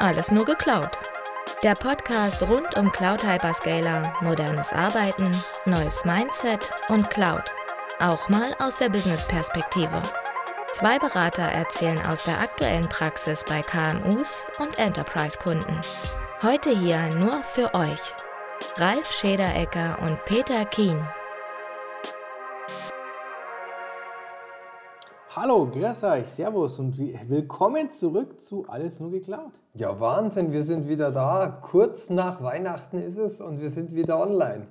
Alles nur geklaut. Der Podcast rund um Cloud Hyperscaler, modernes Arbeiten, neues Mindset und Cloud. Auch mal aus der Business-Perspektive. Zwei Berater erzählen aus der aktuellen Praxis bei KMUs und Enterprise-Kunden. Heute hier nur für euch. Ralf Schederecker und Peter Kien. Hallo, grüß euch, servus und willkommen zurück zu Alles nur geklaut. Ja, Wahnsinn, wir sind wieder da. Kurz nach Weihnachten ist es und wir sind wieder online.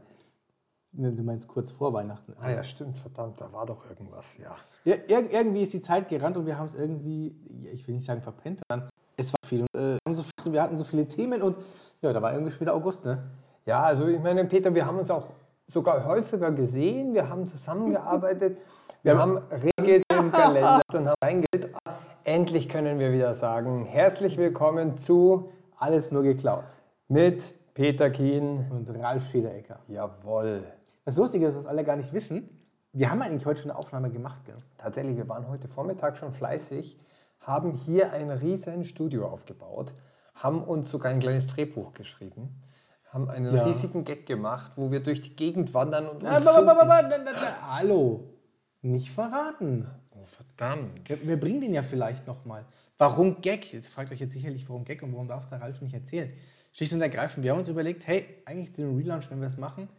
Ne, Du meinst kurz vor Weihnachten. Ah ja, stimmt, verdammt, da war doch irgendwas, ja. Ja, ir irgendwie ist die Zeit gerannt und wir haben es irgendwie, ja, ich will nicht sagen verpennt, sondern es war viel. Und, äh, wir haben so viel. Wir hatten so viele Themen und ja, da war irgendwie schon wieder August, ne? Ja, also ich meine, Peter, wir haben uns auch sogar häufiger gesehen, wir haben zusammengearbeitet, wir haben regelt im Kalender und haben reingeht. Endlich können wir wieder sagen, herzlich willkommen zu Alles nur geklaut. mit Peter Kien. Und Ralf Schederecker. Jawohl. Das Lustige ist, was alle gar nicht wissen, wir haben eigentlich heute schon eine Aufnahme gemacht, gell? Tatsächlich, wir waren heute Vormittag schon fleißig, haben hier ein riesen Studio aufgebaut, haben uns sogar ein kleines Drehbuch geschrieben, haben einen Ja. riesigen Gag gemacht, wo wir durch die Gegend wandern und uns na, na, na, Hallo, nicht verraten. Oh, verdammt. Wir, wir bringen den ja vielleicht nochmal. Warum Gag? Jetzt fragt euch jetzt sicherlich, warum Gag und warum darf es der Ralf nicht erzählen. Schlicht und ergreifend, wir haben uns überlegt, hey, eigentlich dem Relaunch, wenn wir es machen,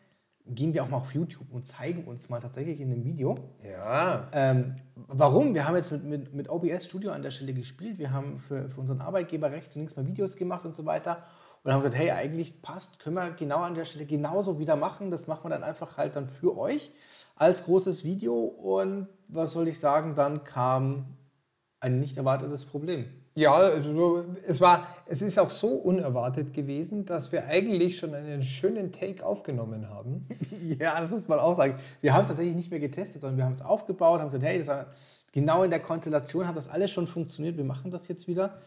gehen wir auch mal auf YouTube und zeigen uns mal tatsächlich in dem Video. Ja, Ähm, warum? Wir haben jetzt mit, mit, mit OBS Studio an der Stelle gespielt. Wir haben für, für unseren Arbeitgeber rechts und links mal Videos gemacht und so weiter. Und haben gesagt, hey, eigentlich passt, können wir genau an der Stelle genauso wieder machen. Das machen wir dann einfach halt dann für euch als großes Video. Und was soll ich sagen, dann kam ein nicht erwartetes Problem. ja also, es, war, es ist auch so unerwartet gewesen, dass wir eigentlich schon einen schönen Take aufgenommen haben. Ja, das muss man auch sagen. Wir haben es tatsächlich nicht mehr getestet, sondern wir haben es aufgebaut, haben gesagt, hey, genau in der Konstellation hat das alles schon funktioniert, wir machen das jetzt wieder.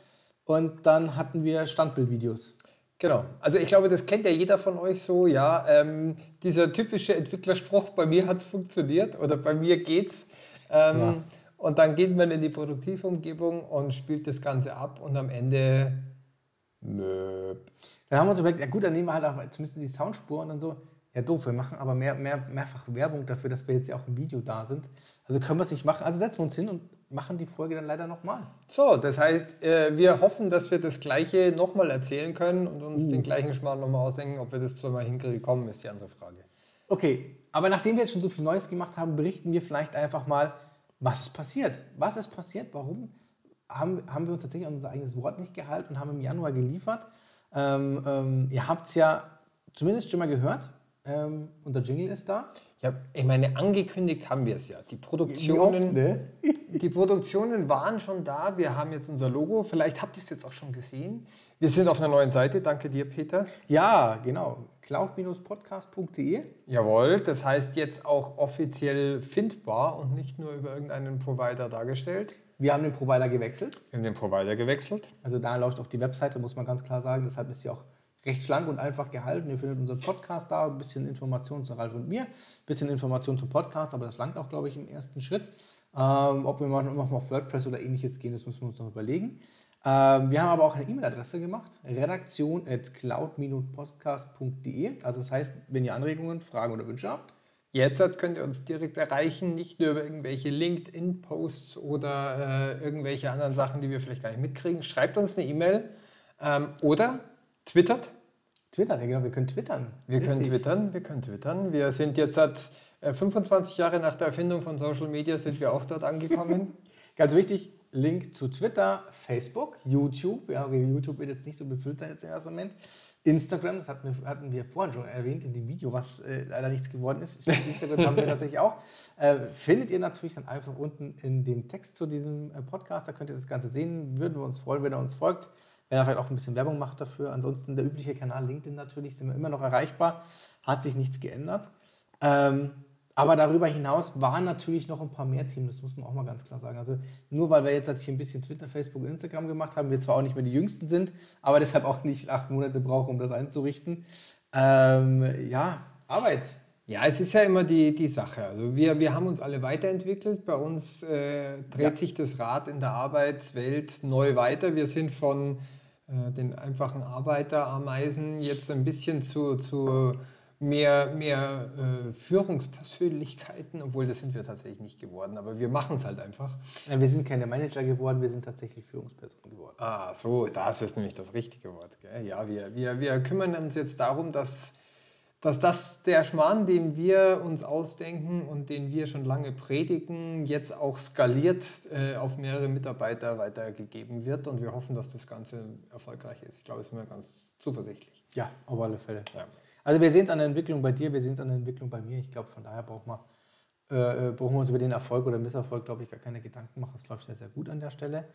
Und dann hatten wir Standbildvideos. Genau. Also ich glaube, das kennt ja jeder von euch so, ja. Ähm, dieser typische Entwicklerspruch, bei mir hat es funktioniert oder bei mir geht's. Ähm, Ja. Und dann geht man in die Produktivumgebung und spielt das Ganze ab und am Ende. Möp. Dann haben wir uns überlegt, ja gut, dann nehmen wir halt auch zumindest die Soundspur und dann so, ja doof, wir machen aber mehr, mehr, mehrfach Werbung dafür, dass wir jetzt ja auch im Video da sind. Also können wir es nicht machen. Also setzen wir uns hin und machen die Folge dann leider nochmal. So, das heißt, äh, wir hoffen, dass wir das Gleiche nochmal erzählen können und uns den gleichen Schmarrn nochmal ausdenken. Ob wir das zweimal hinkriegen, ist die andere Frage. Okay, aber nachdem wir jetzt schon so viel Neues gemacht haben, berichten wir vielleicht einfach mal, was ist passiert. Was ist passiert? Warum haben, haben wir uns tatsächlich an unser eigenes Wort nicht gehalten und haben im Januar geliefert? Ähm, ähm, ihr habt es ja zumindest schon mal gehört. Ähm, und der Jingle ist da. Ja, ich meine, angekündigt haben wir es ja. Die Produktionen. ne? Die Produktionen waren schon da. Wir haben jetzt unser Logo. Vielleicht habt ihr es jetzt auch schon gesehen. Wir sind auf einer neuen Seite. Danke dir, Peter. Ja, genau. cloud-podcast.de. Jawohl. Das heißt jetzt auch offiziell findbar und nicht nur über irgendeinen Provider dargestellt. Wir haben den Provider gewechselt. Wir haben den Provider gewechselt. Also da läuft auch die Webseite, muss man ganz klar sagen. Deshalb ist sie auch recht schlank und einfach gehalten. Ihr findet unseren Podcast da, ein bisschen Informationen zu Ralf und mir, ein bisschen Informationen zum Podcast, aber das langt auch, glaube ich, im ersten Schritt. Ähm, ob wir noch auf WordPress oder ähnliches gehen, das müssen wir uns noch überlegen. Ähm, wir haben aber auch eine E-Mail-Adresse gemacht, redaktion at cloud-podcast.de. Also das heißt, wenn ihr Anregungen, Fragen oder Wünsche habt, Jetzt könnt ihr uns direkt erreichen, nicht nur über irgendwelche LinkedIn-Posts oder äh, irgendwelche anderen Sachen, die wir vielleicht gar nicht mitkriegen. Schreibt uns eine E-Mail ähm, oder twittert. Twittern, ja genau, wir können twittern. Wir können Richtig. twittern, wir können twittern. Wir sind jetzt seit äh, 25 Jahre nach der Erfindung von Social Media sind wir auch dort angekommen. Ganz wichtig, Link zu Twitter, Facebook, YouTube. Ja, okay, YouTube wird jetzt nicht so befüllt sein jetzt im ersten Moment. Instagram, das hatten wir, hatten wir vorhin schon erwähnt in dem Video, was äh, leider nichts geworden ist. Instagram haben wir natürlich auch. Äh, findet ihr natürlich dann einfach unten in dem Text zu diesem äh, Podcast. Da könnt ihr das Ganze sehen. Würden wir uns freuen, wenn ihr uns folgt. Wenn er vielleicht auch ein bisschen Werbung macht dafür. Ansonsten der übliche Kanal LinkedIn natürlich, sind wir immer noch erreichbar. Hat sich nichts geändert. Ähm, aber darüber hinaus waren natürlich noch ein paar mehr Themen, das muss man auch mal ganz klar sagen. Also nur weil wir jetzt halt hier ein bisschen Twitter, Facebook und Instagram gemacht haben, wir zwar auch nicht mehr die Jüngsten sind, aber deshalb auch nicht acht Monate brauchen, um das einzurichten. Ähm, ja, Arbeit. Ja, es ist ja immer die, die Sache. Also wir, wir haben uns alle weiterentwickelt. Bei uns äh, dreht Ja. sich das Rad in der Arbeitswelt neu weiter. Wir sind von äh, den einfachen Arbeiterameisen jetzt ein bisschen zu, zu mehr, mehr äh, Führungspersönlichkeiten, obwohl das sind wir tatsächlich nicht geworden, aber wir machen es halt einfach. Ja, wir sind keine Manager geworden, wir sind tatsächlich Führungspersonen geworden. Ah, so, das ist nämlich das richtige Wort. Gell? Ja, wir, wir, wir kümmern uns jetzt darum, dass, dass das der Schmarrn, den wir uns ausdenken und den wir schon lange predigen, jetzt auch skaliert äh, auf mehrere Mitarbeiter weitergegeben wird und wir hoffen, dass das Ganze erfolgreich ist. Ich glaube, es ist mir ganz zuversichtlich. Ja, auf alle Fälle. Ja. Also wir sehen es an der Entwicklung bei dir, wir sehen es an der Entwicklung bei mir. Ich glaube, von daher brauchen wir, äh, äh, brauchen wir uns über den Erfolg oder Misserfolg, glaube ich, gar keine Gedanken machen. Es läuft sehr, sehr gut an der Stelle.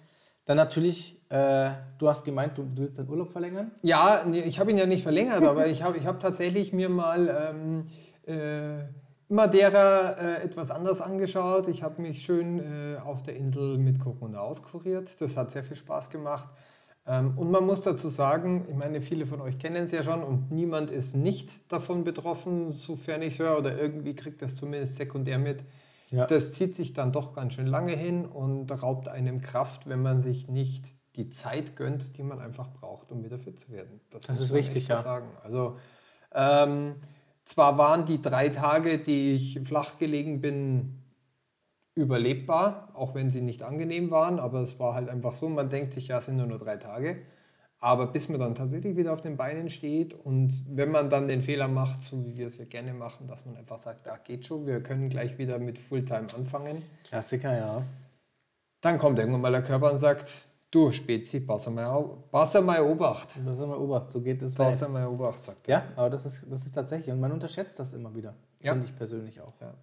Dann natürlich, äh, du hast gemeint, du, du, willst deinen Urlaub verlängern? Ja, ich habe ihn ja nicht verlängert, aber ich habe ich hab tatsächlich mir mal ähm, äh, Madeira äh, etwas anders angeschaut. Ich habe mich schön äh, auf der Insel mit Corona auskuriert. Das hat sehr viel Spaß gemacht. Ähm, und man muss dazu sagen, ich meine, viele von euch kennen es ja schon und niemand ist nicht davon betroffen, sofern ich es höre, oder irgendwie kriegt das zumindest sekundär mit. Ja. Das zieht sich dann doch ganz schön lange hin und raubt einem Kraft, wenn man sich nicht die Zeit gönnt, die man einfach braucht, um wieder fit zu werden. Das, das ist richtig, ja. sagen. Also ähm, zwar waren die drei Tage, die ich flach gelegen bin, überlebbar, auch wenn sie nicht angenehm waren, aber es war halt einfach so, man denkt sich, ja, es sind nur, nur drei Tage. Aber bis man dann tatsächlich wieder auf den Beinen steht und wenn man dann den Fehler macht, so wie wir es ja gerne machen, dass man einfach sagt, da geht schon, wir können gleich wieder mit Fulltime anfangen. Klassiker, ja. Dann kommt irgendwann mal der Körper und sagt, du Spezi, pass mal, pass mal Obacht. Pass mal Obacht, so geht es. Pass mal Obacht, sagt er. Ja, aber das ist, das ist tatsächlich, und man unterschätzt das immer wieder. Ja. Finde ich persönlich auch. Ja.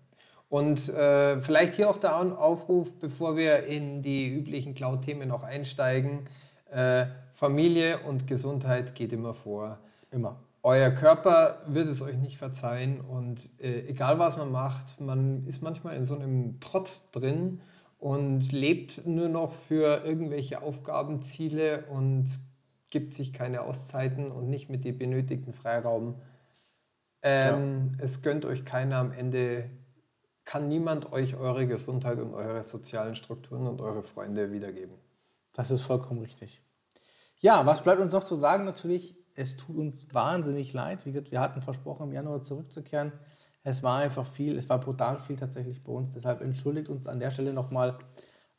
Und äh, vielleicht hier auch der Aufruf, bevor wir in die üblichen Cloud-Themen noch einsteigen. Äh, Familie und Gesundheit geht immer vor. Immer. Euer Körper wird es euch nicht verzeihen und äh, egal was man macht, man ist manchmal in so einem Trott drin und lebt nur noch für irgendwelche Aufgabenziele und gibt sich keine Auszeiten und nicht mit dem benötigten Freiraum. Ähm, ja. Es gönnt euch keiner am Ende kann niemand euch eure Gesundheit und eure sozialen Strukturen und eure Freunde wiedergeben. Das ist vollkommen richtig. Ja, was bleibt uns noch zu sagen? Natürlich, es tut uns wahnsinnig leid. Wie gesagt, wir hatten versprochen, im Januar zurückzukehren. Es war einfach viel, es war brutal viel tatsächlich bei uns. Deshalb entschuldigt uns an der Stelle nochmal.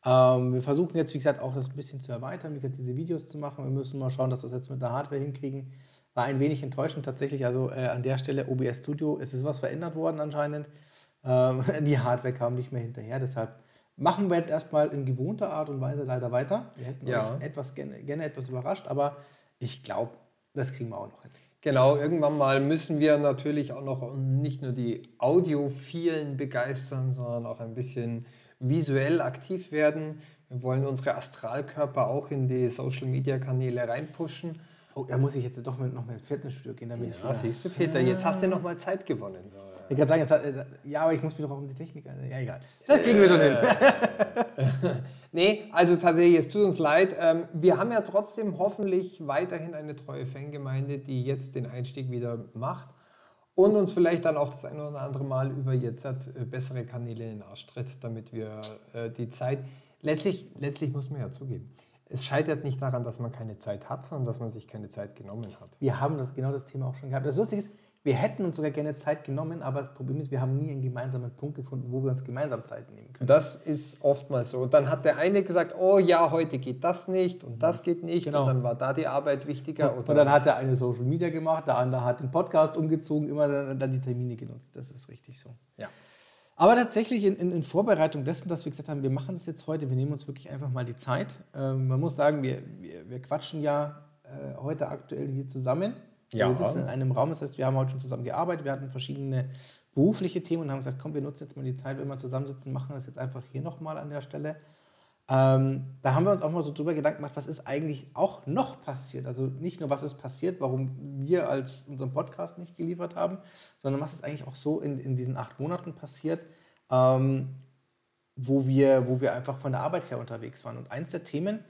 Ähm, wir versuchen jetzt, wie gesagt, auch das ein bisschen zu erweitern, wie gesagt, diese Videos zu machen. Wir müssen mal schauen, dass wir das jetzt mit der Hardware hinkriegen. War ein wenig enttäuschend tatsächlich. Also äh, an der Stelle OBS Studio, es ist was verändert worden anscheinend. Ähm, die Hardware kam nicht mehr hinterher. Deshalb machen wir jetzt erstmal in gewohnter Art und Weise leider weiter. Wir hätten ja. etwas, gerne, gerne etwas überrascht, aber ich glaube, das kriegen wir auch noch hin. Genau, irgendwann mal müssen wir natürlich auch noch nicht nur die Audiophilen begeistern, sondern auch ein bisschen visuell aktiv werden. Wir wollen unsere Astralkörper auch in die Social-Media-Kanäle reinpushen. Oh, da muss ich jetzt doch noch mal ins Fitnessstudio gehen. Damit ja, siehst du, Peter, jetzt hast du noch mal Zeit gewonnen. So. Ich kann sagen, hat, äh, ja, aber ich muss mich doch auch um die Technik. Ja, egal. Das kriegen wir schon hin. nee, also tatsächlich, es tut uns leid. Ähm, wir haben ja trotzdem hoffentlich weiterhin eine treue Fangemeinde, die jetzt den Einstieg wieder macht und uns vielleicht dann auch das eine oder andere Mal über jetzt äh, bessere Kanäle in den Arsch tritt, damit wir äh, die Zeit. Letztlich, letztlich muss man ja zugeben. Es scheitert nicht daran, dass man keine Zeit hat, sondern dass man sich keine Zeit genommen hat. Wir haben das genau das Thema auch schon gehabt. Das Lustige ist, wir hätten uns sogar gerne Zeit genommen, aber das Problem ist, wir haben nie einen gemeinsamen Punkt gefunden, wo wir uns gemeinsam Zeit nehmen können. Das ist oftmals so. Und dann hat der eine gesagt, oh ja, heute geht das nicht und das geht nicht. Genau. Und dann war da die Arbeit wichtiger. Und, dann hat der eine Social Media gemacht, der andere hat den Podcast umgezogen, immer dann, dann die Termine genutzt. Das ist richtig so. Ja. Aber tatsächlich in, in, in, Vorbereitung dessen, dass wir gesagt haben, wir machen das jetzt heute, wir nehmen uns wirklich einfach mal die Zeit. Ähm, man muss sagen, wir, wir, wir quatschen ja äh, heute aktuell hier zusammen. Ja. Wir sitzen in einem Raum, das heißt, wir haben heute schon zusammen gearbeitet, wir hatten verschiedene berufliche Themen und haben gesagt, komm, wir nutzen jetzt mal die Zeit, wenn wir zusammensitzen, machen das jetzt einfach hier nochmal an der Stelle. Ähm, da haben wir uns auch mal so drüber Gedanken gemacht, was ist eigentlich auch noch passiert. Also nicht nur, was ist passiert, warum wir als unseren Podcast nicht geliefert haben, sondern was ist eigentlich auch so in, in diesen acht Monaten passiert, ähm, wo, wir, wo wir einfach von der Arbeit her unterwegs waren. Und eins der Themen,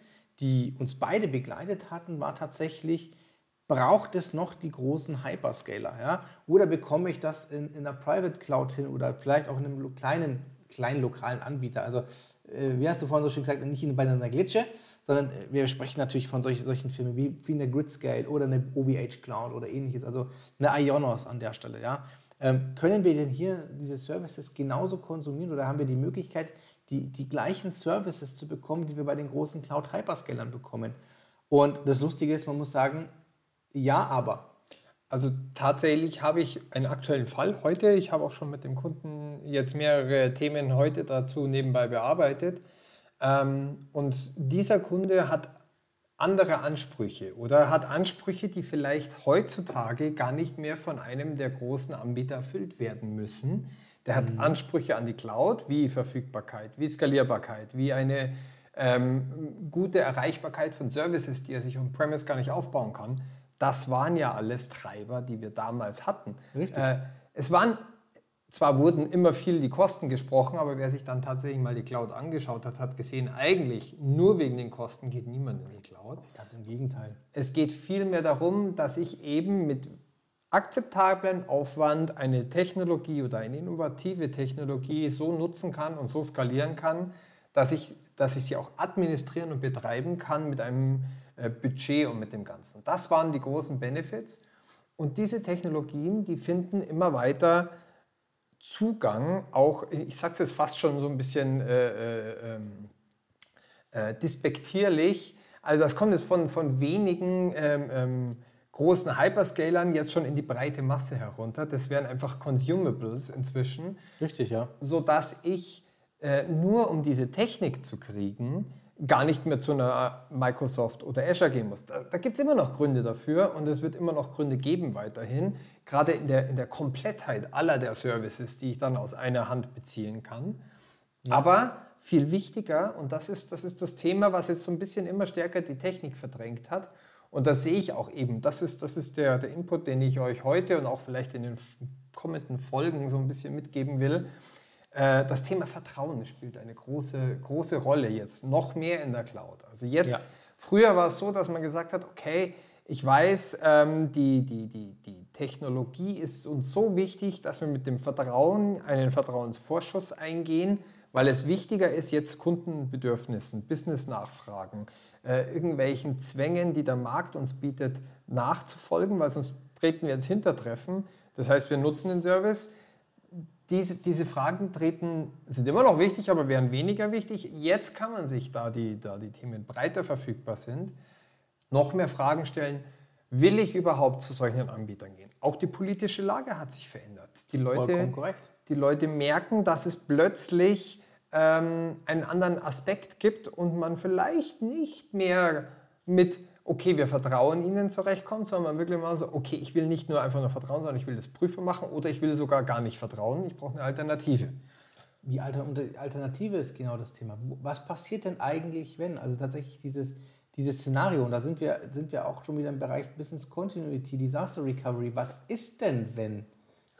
die uns beide begleitet hatten, war tatsächlich, braucht es noch die großen Hyperscaler? Ja? Oder bekomme ich das in, in einer Private Cloud hin oder vielleicht auch in einem kleinen, kleinen lokalen Anbieter? Also, äh, wie hast du vorhin so schön gesagt, nicht bei einer Glitsche, sondern äh, wir sprechen natürlich von solch, solchen Firmen wie, wie eine Gridscale oder eine OVH Cloud oder ähnliches, also eine Ionos an der Stelle. Ja? Ähm, können wir denn hier diese Services genauso konsumieren oder haben wir die Möglichkeit, die, die gleichen Services zu bekommen, die wir bei den großen Cloud-Hyperscalern bekommen? Und das Lustige ist, man muss sagen, ja, aber. Also tatsächlich habe ich einen aktuellen Fall heute. Ich habe auch schon mit dem Kunden jetzt mehrere Themen heute dazu nebenbei bearbeitet. Ähm, und dieser Kunde hat andere Ansprüche oder hat Ansprüche, die vielleicht heutzutage gar nicht mehr von einem der großen Anbieter erfüllt werden müssen. Der hat mhm. Ansprüche an die Cloud, wie Verfügbarkeit, wie Skalierbarkeit, wie eine ähm, gute Erreichbarkeit von Services, die er sich on-premise gar nicht aufbauen kann. Das waren ja alles Treiber, die wir damals hatten. Richtig. Äh, es waren zwar wurden immer viel die Kosten gesprochen, aber wer sich dann tatsächlich mal die Cloud angeschaut hat, hat gesehen, eigentlich nur wegen den Kosten geht niemand in die Cloud. Ganz im Gegenteil. Es geht vielmehr darum, dass ich eben mit akzeptablen Aufwand eine Technologie oder eine innovative Technologie so nutzen kann und so skalieren kann, dass ich, dass ich sie auch administrieren und betreiben kann mit einem Budget und mit dem Ganzen. Das waren die großen Benefits. Und diese Technologien, die finden immer weiter Zugang, auch, ich sage es jetzt fast schon so ein bisschen äh, äh, ähm, äh, dispektierlich, also das kommt jetzt von, von wenigen ähm, ähm, großen Hyperscalern jetzt schon in die breite Masse herunter. Das wären einfach Consumables inzwischen. Richtig, ja. Sodass ich äh, nur um diese Technik zu kriegen, gar nicht mehr zu einer Microsoft oder Azure gehen muss. Da, da gibt es immer noch Gründe dafür und es wird immer noch Gründe geben weiterhin, gerade in der, in der Komplettheit aller der Services, die ich dann aus einer Hand beziehen kann. Ja. Aber viel wichtiger, und das ist, das ist das Thema, was jetzt so ein bisschen immer stärker die Technik verdrängt hat, und das sehe ich auch eben, das ist, das ist der, der Input, den ich euch heute und auch vielleicht in den kommenden Folgen so ein bisschen mitgeben will, das Thema Vertrauen spielt eine große, große Rolle jetzt, noch mehr in der Cloud. Also jetzt, ja. früher war es so, dass man gesagt hat, okay, ich weiß, ähm, die, die, die, die Technologie ist uns so wichtig, dass wir mit dem Vertrauen einen Vertrauensvorschuss eingehen, weil es wichtiger ist, jetzt Kundenbedürfnissen, Business-Nachfragen, äh, irgendwelchen Zwängen, die der Markt uns bietet, nachzufolgen, weil sonst treten wir ins Hintertreffen. Das heißt, wir nutzen den Service, diese, diese Fragen treten, sind immer noch wichtig, aber werden weniger wichtig. Jetzt kann man sich, da die, da die Themen breiter verfügbar sind, noch mehr Fragen stellen. Will ich überhaupt zu solchen Anbietern gehen? Auch die politische Lage hat sich verändert. Die Leute, die Leute merken, dass es plötzlich ähm, einen anderen Aspekt gibt und man vielleicht nicht mehr mit okay, wir vertrauen ihnen zurechtkommt, sondern man wirklich mal so, okay, ich will nicht nur einfach nur vertrauen, sondern ich will das prüfbar machen oder ich will sogar gar nicht vertrauen, ich brauche eine Alternative. Die Alternative ist genau das Thema. Was passiert denn eigentlich, wenn? Also tatsächlich dieses, dieses Szenario, und da sind wir, sind wir auch schon wieder im Bereich Business Continuity, Disaster Recovery. Was ist denn, wenn?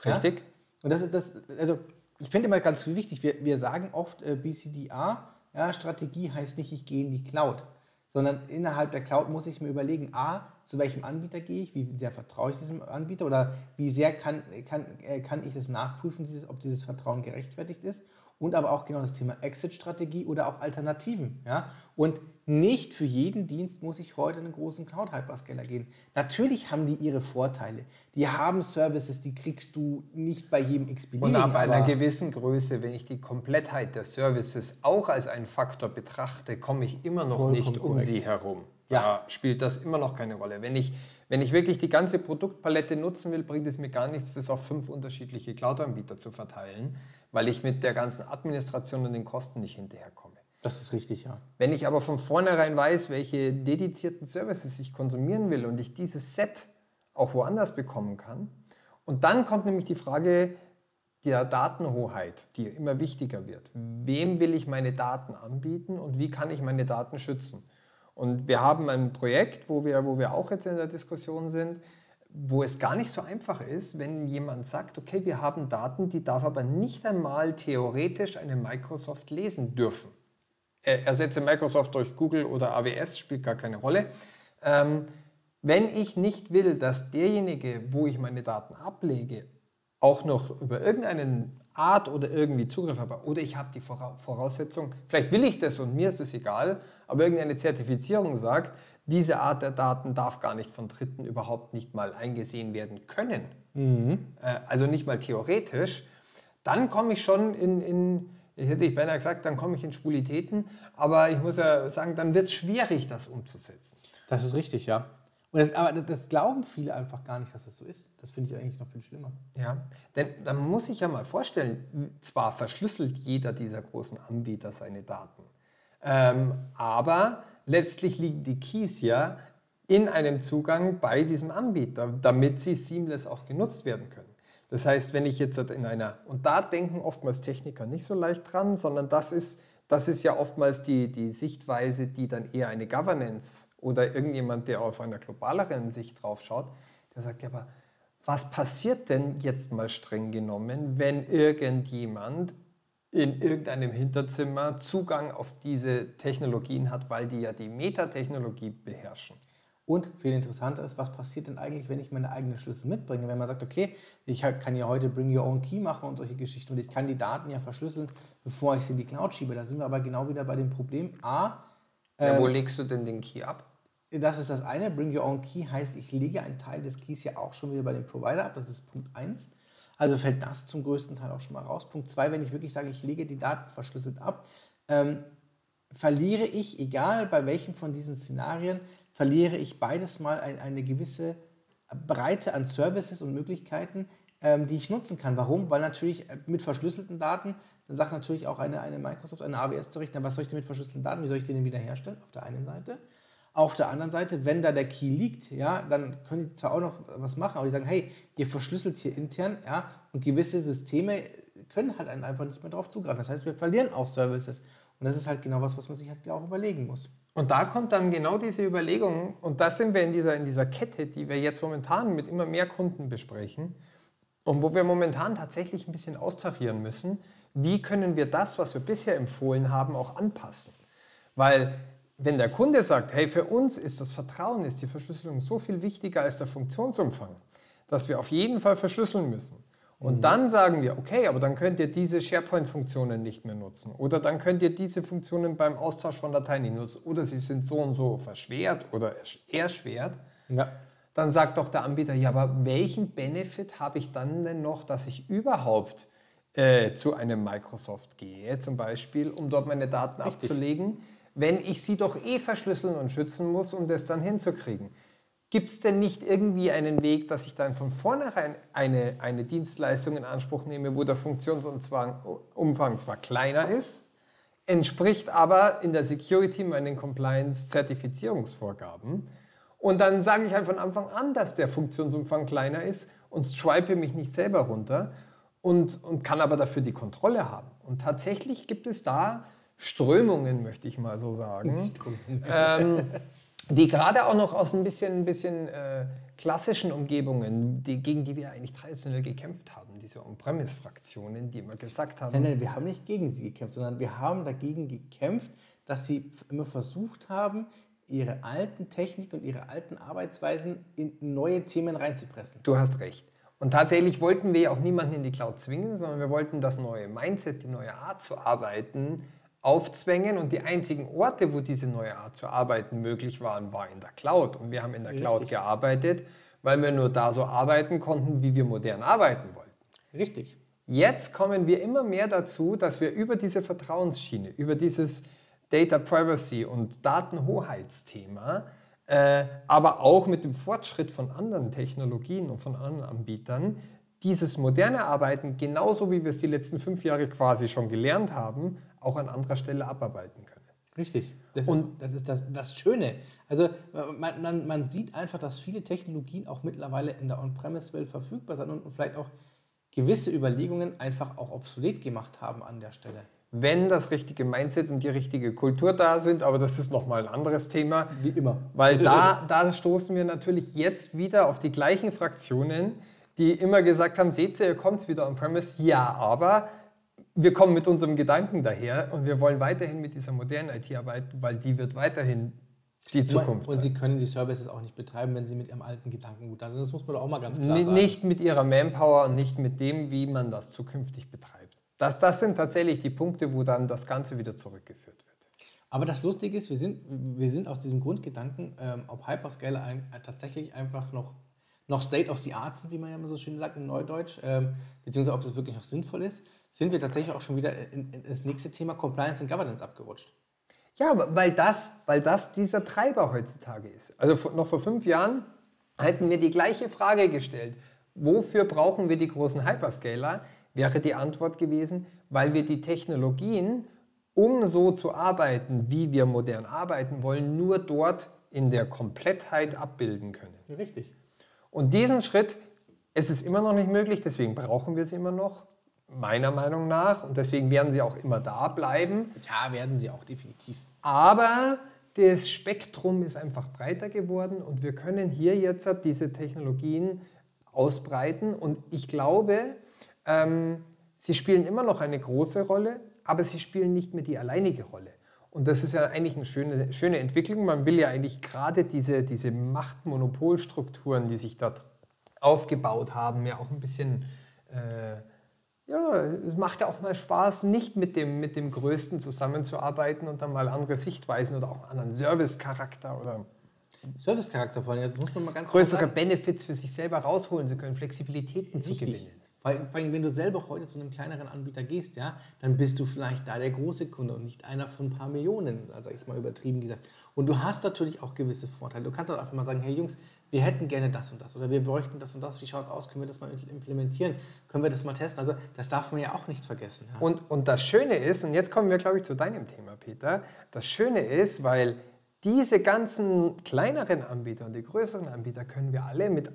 Richtig. Ja? Und das ist das, also ich finde immer ganz wichtig, wir, wir sagen oft äh, BCDA, ja, Strategie heißt nicht, ich gehe in die Cloud sondern innerhalb der Cloud muss ich mir überlegen, a, zu welchem Anbieter gehe ich, wie sehr vertraue ich diesem Anbieter oder wie sehr kann, kann, äh, kann ich das nachprüfen, dieses, ob dieses Vertrauen gerechtfertigt ist und aber auch genau das Thema Exit-Strategie oder auch Alternativen. Ja? Und nicht für jeden Dienst muss ich heute in einen großen Cloud-Hyperscaler gehen. Natürlich haben die ihre Vorteile. Die haben Services, die kriegst du nicht bei jedem Expedient. Und ab einer gewissen Größe, wenn ich die Komplettheit der Services auch als einen Faktor betrachte, komme ich immer noch nicht um korrekt. sie herum. Ja. Da spielt das immer noch keine Rolle. Wenn ich, wenn ich wirklich die ganze Produktpalette nutzen will, bringt es mir gar nichts, das auf fünf unterschiedliche Cloud-Anbieter zu verteilen, weil ich mit der ganzen Administration und den Kosten nicht hinterherkomme. Das ist richtig, ja. Wenn ich aber von vornherein weiß, welche dedizierten Services ich konsumieren will und ich dieses Set auch woanders bekommen kann, und dann kommt nämlich die Frage der Datenhoheit, die immer wichtiger wird. Wem will ich meine Daten anbieten und wie kann ich meine Daten schützen? Und wir haben ein Projekt, wo wir, wo wir auch jetzt in der Diskussion sind, wo es gar nicht so einfach ist, wenn jemand sagt, okay, wir haben Daten, die darf aber nicht einmal theoretisch eine Microsoft lesen dürfen. Ersetze Microsoft durch Google oder AWS, spielt gar keine Rolle. Ähm, wenn ich nicht will, dass derjenige, wo ich meine Daten ablege, auch noch über irgendeine Art oder irgendwie Zugriff habe, oder ich habe die Voraussetzung, vielleicht will ich das und mir ist es egal, aber irgendeine Zertifizierung sagt, diese Art der Daten darf gar nicht von Dritten überhaupt nicht mal eingesehen werden können, mhm. äh, also nicht mal theoretisch, dann komme ich schon in, in, ich hätte ich beinahe gesagt, dann komme ich in Spulitäten, aber ich muss ja sagen, dann wird es schwierig, das umzusetzen. Das ist richtig, ja. Und das, aber das glauben viele einfach gar nicht, dass das so ist. Das finde ich eigentlich noch viel schlimmer. Ja, denn dann muss ich ja mal vorstellen, zwar verschlüsselt jeder dieser großen Anbieter seine Daten, ähm, aber letztlich liegen die Keys ja in einem Zugang bei diesem Anbieter, damit sie seamless auch genutzt werden können. Das heißt, wenn ich jetzt in einer, und da denken oftmals Techniker nicht so leicht dran, sondern das ist, das ist ja oftmals die, die Sichtweise, die dann eher eine Governance oder irgendjemand, der auf einer globaleren Sicht drauf schaut, der sagt, ja, aber was passiert denn jetzt mal streng genommen, wenn irgendjemand in irgendeinem Hinterzimmer Zugang auf diese Technologien hat, weil die ja die Metatechnologie beherrschen. Und viel interessanter ist, was passiert denn eigentlich, wenn ich meine eigenen Schlüssel mitbringe? Wenn man sagt, okay, ich kann ja heute Bring Your Own Key machen und solche Geschichten und ich kann die Daten ja verschlüsseln, bevor ich sie in die Cloud schiebe. Da sind wir aber genau wieder bei dem Problem. A. Ja, wo ähm, legst du denn den Key ab? Das ist das eine. Bring Your Own Key heißt, ich lege einen Teil des Keys ja auch schon wieder bei dem Provider ab. Das ist Punkt 1. Also fällt das zum größten Teil auch schon mal raus. Punkt zwei, wenn ich wirklich sage, ich lege die Daten verschlüsselt ab, ähm, verliere ich, egal bei welchem von diesen Szenarien, verliere ich beides mal ein, eine gewisse Breite an Services und Möglichkeiten, ähm, die ich nutzen kann. Warum? Weil natürlich äh, mit verschlüsselten Daten, dann sagt natürlich auch eine, eine Microsoft, eine AWS zu richten, was soll ich denn mit verschlüsselten Daten, wie soll ich den wiederherstellen? Auf der einen Seite. Auf der anderen Seite, wenn da der Key liegt, ja, dann können die zwar auch noch was machen, aber die sagen, hey, ihr verschlüsselt hier intern, ja, und gewisse Systeme können halt einfach nicht mehr darauf zugreifen. Das heißt, wir verlieren auch Services. Und das ist halt genau was, was man sich halt auch überlegen muss. Und da kommt dann genau diese Überlegung, und da sind wir in dieser, in dieser Kette, die wir jetzt momentan mit immer mehr Kunden besprechen und wo wir momentan tatsächlich ein bisschen austarieren müssen, wie können wir das, was wir bisher empfohlen haben, auch anpassen. Weil wenn der Kunde sagt, hey, für uns ist das Vertrauen, ist die Verschlüsselung so viel wichtiger als der Funktionsumfang, dass wir auf jeden Fall verschlüsseln müssen. Und mhm. dann sagen wir, okay, aber dann könnt ihr diese SharePoint-Funktionen nicht mehr nutzen. Oder dann könnt ihr diese Funktionen beim Austausch von Dateien nicht nutzen. Oder sie sind so und so verschwert oder erschwert. Ja. Dann sagt doch der Anbieter, ja, aber welchen Benefit habe ich dann denn noch, dass ich überhaupt äh, zu einem Microsoft gehe, zum Beispiel, um dort meine Daten Richtig. abzulegen? Wenn ich sie doch eh verschlüsseln und schützen muss, um das dann hinzukriegen? Gibt es denn nicht irgendwie einen Weg, dass ich dann von vornherein eine, eine Dienstleistung in Anspruch nehme, wo der Funktionsumfang zwar kleiner ist, entspricht aber in der Security meinen Compliance-Zertifizierungsvorgaben? Und dann sage ich halt von Anfang an, dass der Funktionsumfang kleiner ist und stripe mich nicht selber runter und, und kann aber dafür die Kontrolle haben. Und tatsächlich gibt es da Strömungen, möchte ich mal so sagen, ähm, die gerade auch noch aus ein bisschen, ein bisschen äh, klassischen Umgebungen, die, gegen die wir eigentlich traditionell gekämpft haben, diese On-Premise-Fraktionen, die immer gesagt haben. Nein, nein, wir haben nicht gegen sie gekämpft, sondern wir haben dagegen gekämpft, dass sie immer versucht haben, ihre alten Techniken und ihre alten Arbeitsweisen in neue Themen reinzupressen. Du hast recht. Und tatsächlich wollten wir ja auch niemanden in die Cloud zwingen, sondern wir wollten das neue Mindset, die neue Art zu arbeiten aufzwängen und die einzigen Orte, wo diese neue Art zu arbeiten möglich waren, war in der Cloud. Und wir haben in der Richtig. Cloud gearbeitet, weil wir nur da so arbeiten konnten, wie wir modern arbeiten wollten. Richtig. Jetzt kommen wir immer mehr dazu, dass wir über diese Vertrauensschiene, über dieses Data Privacy und Datenhoheitsthema, äh, aber auch mit dem Fortschritt von anderen Technologien und von anderen Anbietern, dieses moderne Arbeiten, genauso wie wir es die letzten fünf Jahre quasi schon gelernt haben, auch an anderer Stelle abarbeiten können. Richtig. Das und ist, das ist das, das Schöne. Also man, man, man sieht einfach, dass viele Technologien auch mittlerweile in der On-Premise-Welt verfügbar sind und vielleicht auch gewisse Überlegungen einfach auch obsolet gemacht haben an der Stelle. Wenn das richtige Mindset und die richtige Kultur da sind, aber das ist nochmal ein anderes Thema. Wie immer. Weil da, da stoßen wir natürlich jetzt wieder auf die gleichen Fraktionen, die immer gesagt haben, seht ihr, ihr kommt wieder on-premise. Ja, aber wir kommen mit unserem Gedanken daher und wir wollen weiterhin mit dieser modernen IT arbeiten, weil die wird weiterhin die Zukunft. Und, und sie können die Services auch nicht betreiben, wenn sie mit ihrem alten Gedankengut da sind. Das muss man doch auch mal ganz klar sagen. Nicht mit ihrer Manpower und nicht mit dem, wie man das zukünftig betreibt. Das, das sind tatsächlich die Punkte, wo dann das Ganze wieder zurückgeführt wird. Aber das Lustige ist, wir sind, wir sind aus diesem Grundgedanken, ähm, ob Hyperscaler ein, tatsächlich einfach noch, noch State of the Art sind, wie man ja immer so schön sagt in Neudeutsch, ähm, beziehungsweise ob es wirklich noch sinnvoll ist, sind wir tatsächlich auch schon wieder in, in das nächste Thema Compliance und Governance abgerutscht. Ja, weil das, weil das dieser Treiber heutzutage ist. Also vor, noch vor fünf Jahren hätten wir die gleiche Frage gestellt. Wofür brauchen wir die großen Hyperscaler? Wäre die Antwort gewesen, weil wir die Technologien, um so zu arbeiten, wie wir modern arbeiten wollen, nur dort in der Komplettheit abbilden können. Richtig. Und diesen Schritt, es ist immer noch nicht möglich, deswegen brauchen wir sie immer noch, meiner Meinung nach. Und deswegen werden sie auch immer da bleiben. Ja, werden sie auch definitiv. Aber das Spektrum ist einfach breiter geworden und wir können hier jetzt diese Technologien ausbreiten. Und ich glaube, ähm, sie spielen immer noch eine große Rolle, aber sie spielen nicht mehr die alleinige Rolle. Und das ist ja eigentlich eine schöne, schöne Entwicklung. Man will ja eigentlich gerade diese, diese Machtmonopolstrukturen, die sich dort aufgebaut haben, ja auch ein bisschen äh, ja, es macht ja auch mal Spaß, nicht mit dem, mit dem Größten zusammenzuarbeiten und dann mal andere Sichtweisen oder auch einen anderen Service-Charakter oder Service-Charakter vor allem, das muss man mal ganz größere Benefits für sich selber rausholen zu können, Flexibilitäten zu Richtig. gewinnen. Weil, allem, wenn du selber heute zu einem kleineren Anbieter gehst, ja, dann bist du vielleicht da der große Kunde und nicht einer von ein paar Millionen, also ich mal übertrieben gesagt. Und du hast natürlich auch gewisse Vorteile. Du kannst auch einfach mal sagen, hey Jungs, wir hätten gerne das und das oder wir bräuchten das und das. Wie schaut es aus? Können wir das mal implementieren? Können wir das mal testen? Also das darf man ja auch nicht vergessen. Ja? Und, und das Schöne ist, und jetzt kommen wir, glaube ich, zu deinem Thema, Peter, das Schöne ist, weil diese ganzen kleineren Anbieter und die größeren Anbieter können wir alle mit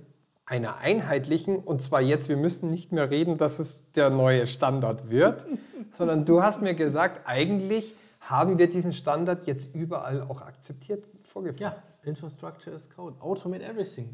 einer einheitlichen, und zwar jetzt, wir müssen nicht mehr reden, dass es der neue Standard wird, sondern du hast mir gesagt, eigentlich haben wir diesen Standard jetzt überall auch akzeptiert, vorgeführt. Ja, Infrastructure as Code, Automate Everything,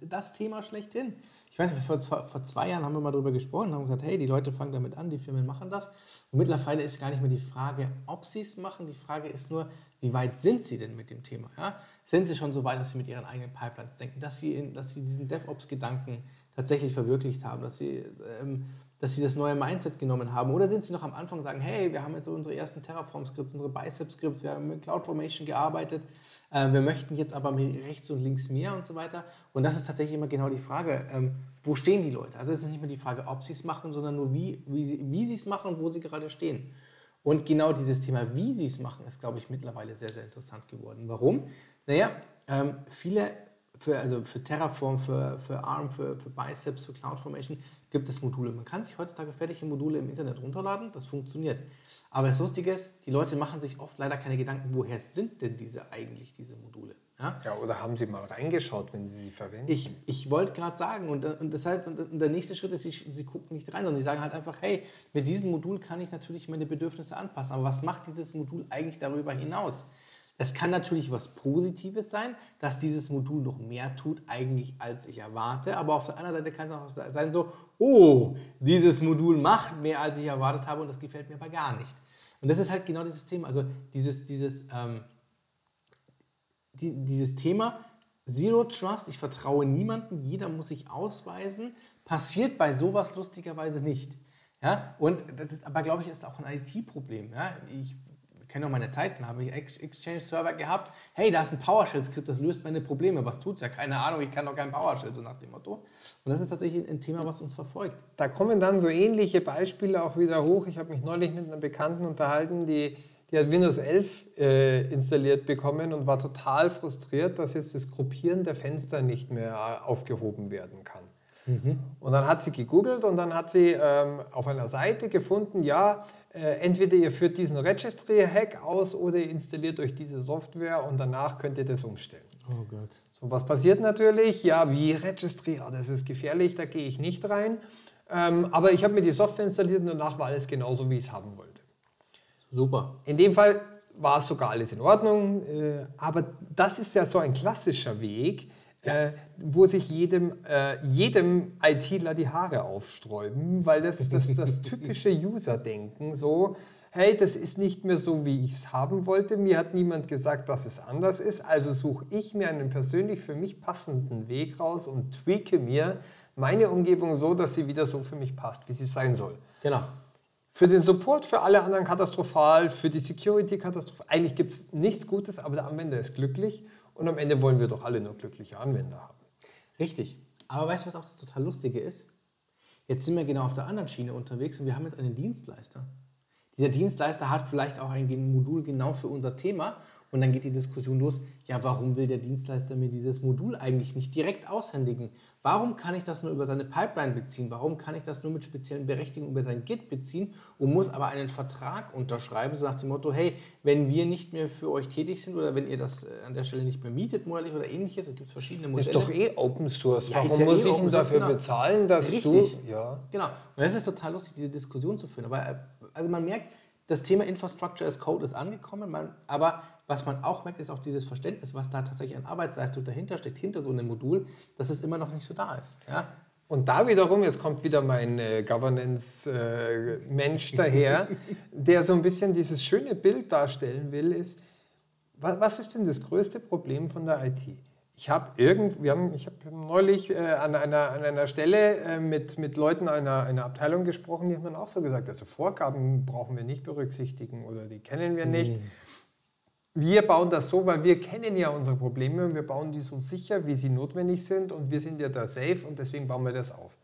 das, Thema schlechthin. Ich weiß nicht, vor, vor zwei Jahren haben wir mal darüber gesprochen, haben gesagt, hey, die Leute fangen damit an, die Firmen machen das. Und mittlerweile ist gar nicht mehr die Frage, ob sie es machen, die Frage ist nur, wie weit sind sie denn mit dem Thema? Ja? Sind sie schon so weit, dass sie mit ihren eigenen Pipelines denken, dass sie, in, dass sie diesen DevOps-Gedanken tatsächlich verwirklicht haben, dass sie, ähm, dass sie das neue Mindset genommen haben? Oder sind sie noch am Anfang und sagen, hey, wir haben jetzt unsere ersten Terraform-Skripts, unsere Bicep-Skripts, wir haben mit CloudFormation gearbeitet, äh, wir möchten jetzt aber rechts und links mehr und so weiter. Und das ist tatsächlich immer genau die Frage, ähm, wo stehen die Leute? Also es ist nicht mehr die Frage, ob sie es machen, sondern nur wie, wie, wie sie es machen und wo sie gerade stehen. Und genau dieses Thema, wie sie es machen, ist, glaube ich, mittlerweile sehr, sehr interessant geworden. Warum? Naja, ähm, viele, für, also für Terraform, für, für ARM, für, für Biceps, für CloudFormation gibt es Module. Man kann sich heutzutage fertige Module im Internet runterladen, das funktioniert. Aber das Lustige ist, die Leute machen sich oft leider keine Gedanken, woher sind denn diese eigentlich diese Module? Ja? ja, oder haben Sie mal reingeschaut, wenn Sie sie verwenden? Ich, ich wollte gerade sagen, und, und, das halt, und der nächste Schritt ist, sie, sie gucken nicht rein, sondern sie sagen halt einfach, hey, mit diesem Modul kann ich natürlich meine Bedürfnisse anpassen. Aber was macht dieses Modul eigentlich darüber hinaus? Es kann natürlich was Positives sein, dass dieses Modul noch mehr tut eigentlich, als ich erwarte. Aber auf der anderen Seite kann es auch sein so, oh, dieses Modul macht mehr, als ich erwartet habe und das gefällt mir aber gar nicht. Und das ist halt genau dieses Thema. Also dieses, dieses ähm, die, dieses Thema Zero Trust, ich vertraue niemandem, jeder muss sich ausweisen, passiert bei sowas lustigerweise nicht. Ja? Und das ist aber, glaube ich, ist auch ein IT-Problem. Ja? Ich kenne auch meine Zeiten, habe ich Exchange-Server gehabt. Hey, da ist ein PowerShell-Skript, das löst meine Probleme. Was tut es ja? Keine Ahnung, ich kann doch kein PowerShell, so nach dem Motto. Und das ist tatsächlich ein Thema, was uns verfolgt. Da kommen dann so ähnliche Beispiele auch wieder hoch. Ich habe mich neulich mit einer Bekannten unterhalten, die die hat Windows 11 äh, installiert bekommen und war total frustriert, dass jetzt das Gruppieren der Fenster nicht mehr aufgehoben werden kann. Mhm. Und dann hat sie gegoogelt und dann hat sie ähm, auf einer Seite gefunden, ja, äh, entweder ihr führt diesen Registry-Hack aus oder ihr installiert euch diese Software und danach könnt ihr das umstellen. Oh Gott. So, was passiert natürlich? Ja, wie Registry, ja, das ist gefährlich, da gehe ich nicht rein. Ähm, aber ich habe mir die Software installiert und danach war alles genauso, wie ich es haben wollte. Super. In dem Fall war es sogar alles in Ordnung, äh, aber das ist ja so ein klassischer Weg. Äh, wo sich jedem, äh, jedem ITler die Haare aufsträuben, weil das ist das, das typische User-Denken, so, hey, das ist nicht mehr so, wie ich es haben wollte. Mir hat niemand gesagt, dass es anders ist. Also suche ich mir einen persönlich für mich passenden Weg raus und tweake mir meine Umgebung so, dass sie wieder so für mich passt, wie sie sein soll. Genau. Für den Support, für alle anderen katastrophal, für die Security katastrophal. Eigentlich gibt es nichts Gutes, aber der Anwender ist glücklich und am Ende wollen wir doch alle nur glückliche Anwender haben. Richtig. Aber weißt du, was auch das total Lustige ist? Jetzt sind wir genau auf der anderen Schiene unterwegs und wir haben jetzt einen Dienstleister. Dieser Dienstleister hat vielleicht auch ein Modul genau für unser Thema und dann geht die Diskussion los, ja, warum will der Dienstleister mir dieses Modul eigentlich nicht direkt aushändigen? Warum kann ich das nur über seine Pipeline beziehen? Warum kann ich das nur mit speziellen Berechtigungen über sein Git beziehen und muss aber einen Vertrag unterschreiben, so nach dem Motto, hey, wenn wir nicht mehr für euch tätig sind oder wenn ihr das äh, an der Stelle nicht mehr mietet, monatlich oder ähnliches, es gibt verschiedene Modelle. Ist doch eh Open Source. Ja, Warum ja muss eh ich ihm dafür genau. bezahlen, dass Richtig. du... Ja. Genau. Und das ist total lustig, diese Diskussion zu führen. Aber äh, also man merkt, das Thema Infrastructure as Code ist angekommen, man, aber was man auch merkt, ist auch dieses Verständnis, was da tatsächlich an Arbeitsleistung dahinter steckt, hinter so einem Modul, dass es immer noch nicht so da ist. Ja? Und da wiederum, jetzt kommt wieder mein äh, Governance-Mensch daher, der so ein bisschen dieses schöne Bild darstellen will, ist, wa was ist denn das größte Problem von der IT? Ich habe irgend, wir haben, ich habe neulich äh, an, einer, an einer Stelle äh, mit, mit Leuten einer, einer Abteilung gesprochen, die haben dann auch so gesagt, also Vorgaben brauchen wir nicht berücksichtigen oder die kennen wir nicht. Wir bauen das so, weil wir kennen ja unsere Probleme und wir bauen die so sicher, wie sie notwendig sind und wir sind ja da safe und deswegen bauen wir das auf.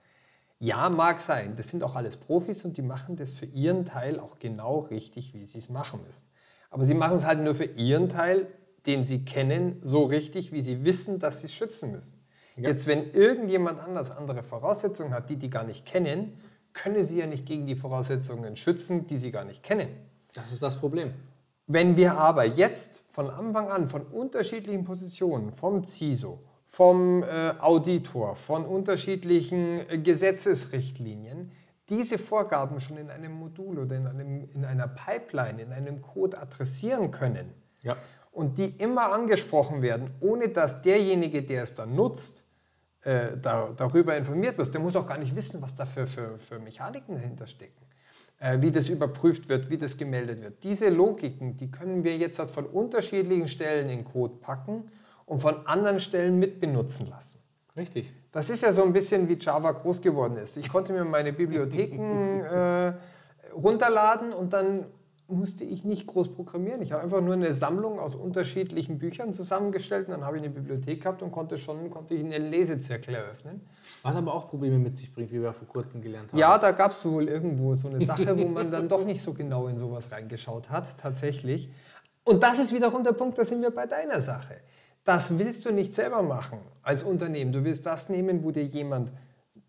Ja, mag sein. Das sind auch alles Profis und die machen das für ihren Teil auch genau richtig, wie sie es machen müssen. Aber sie machen es halt nur für ihren Teil, den sie kennen, so richtig, wie sie wissen, dass sie es schützen müssen. Jetzt, wenn irgendjemand anders andere Voraussetzungen hat, die die gar nicht kennen, können sie ja nicht gegen die Voraussetzungen schützen, die sie gar nicht kennen. Das ist das Problem. Wenn wir aber jetzt von Anfang an von unterschiedlichen Positionen, vom CISO, vom äh, Auditor, von unterschiedlichen äh, Gesetzesrichtlinien, diese Vorgaben schon in einem Modul oder in, einem, in einer Pipeline, in einem Code adressieren können Ja. Und die immer angesprochen werden, ohne dass derjenige, der es dann nutzt, äh, da, darüber informiert wird, der muss auch gar nicht wissen, was da für, für, für Mechaniken dahinter stecken, äh, wie das überprüft wird, wie das gemeldet wird. Diese Logiken, die können wir jetzt halt von unterschiedlichen Stellen in Code packen und von anderen Stellen mitbenutzen lassen. Richtig. Das ist ja so ein bisschen wie Java groß geworden ist. Ich konnte mir meine Bibliotheken äh, runterladen und dann musste ich nicht groß programmieren. Ich habe einfach nur eine Sammlung aus unterschiedlichen Büchern zusammengestellt und dann habe ich eine Bibliothek gehabt und konnte schon konnte ich einen Lesezirkel eröffnen. Was aber auch Probleme mit sich bringt, wie wir vor kurzem gelernt haben. Ja, da gab es wohl irgendwo so eine Sache, wo man dann doch nicht so genau in sowas reingeschaut hat, tatsächlich. Und das ist wiederum der Punkt, da sind wir bei deiner Sache. Das willst du nicht selber machen als Unternehmen. Du willst das nehmen, wo dir jemand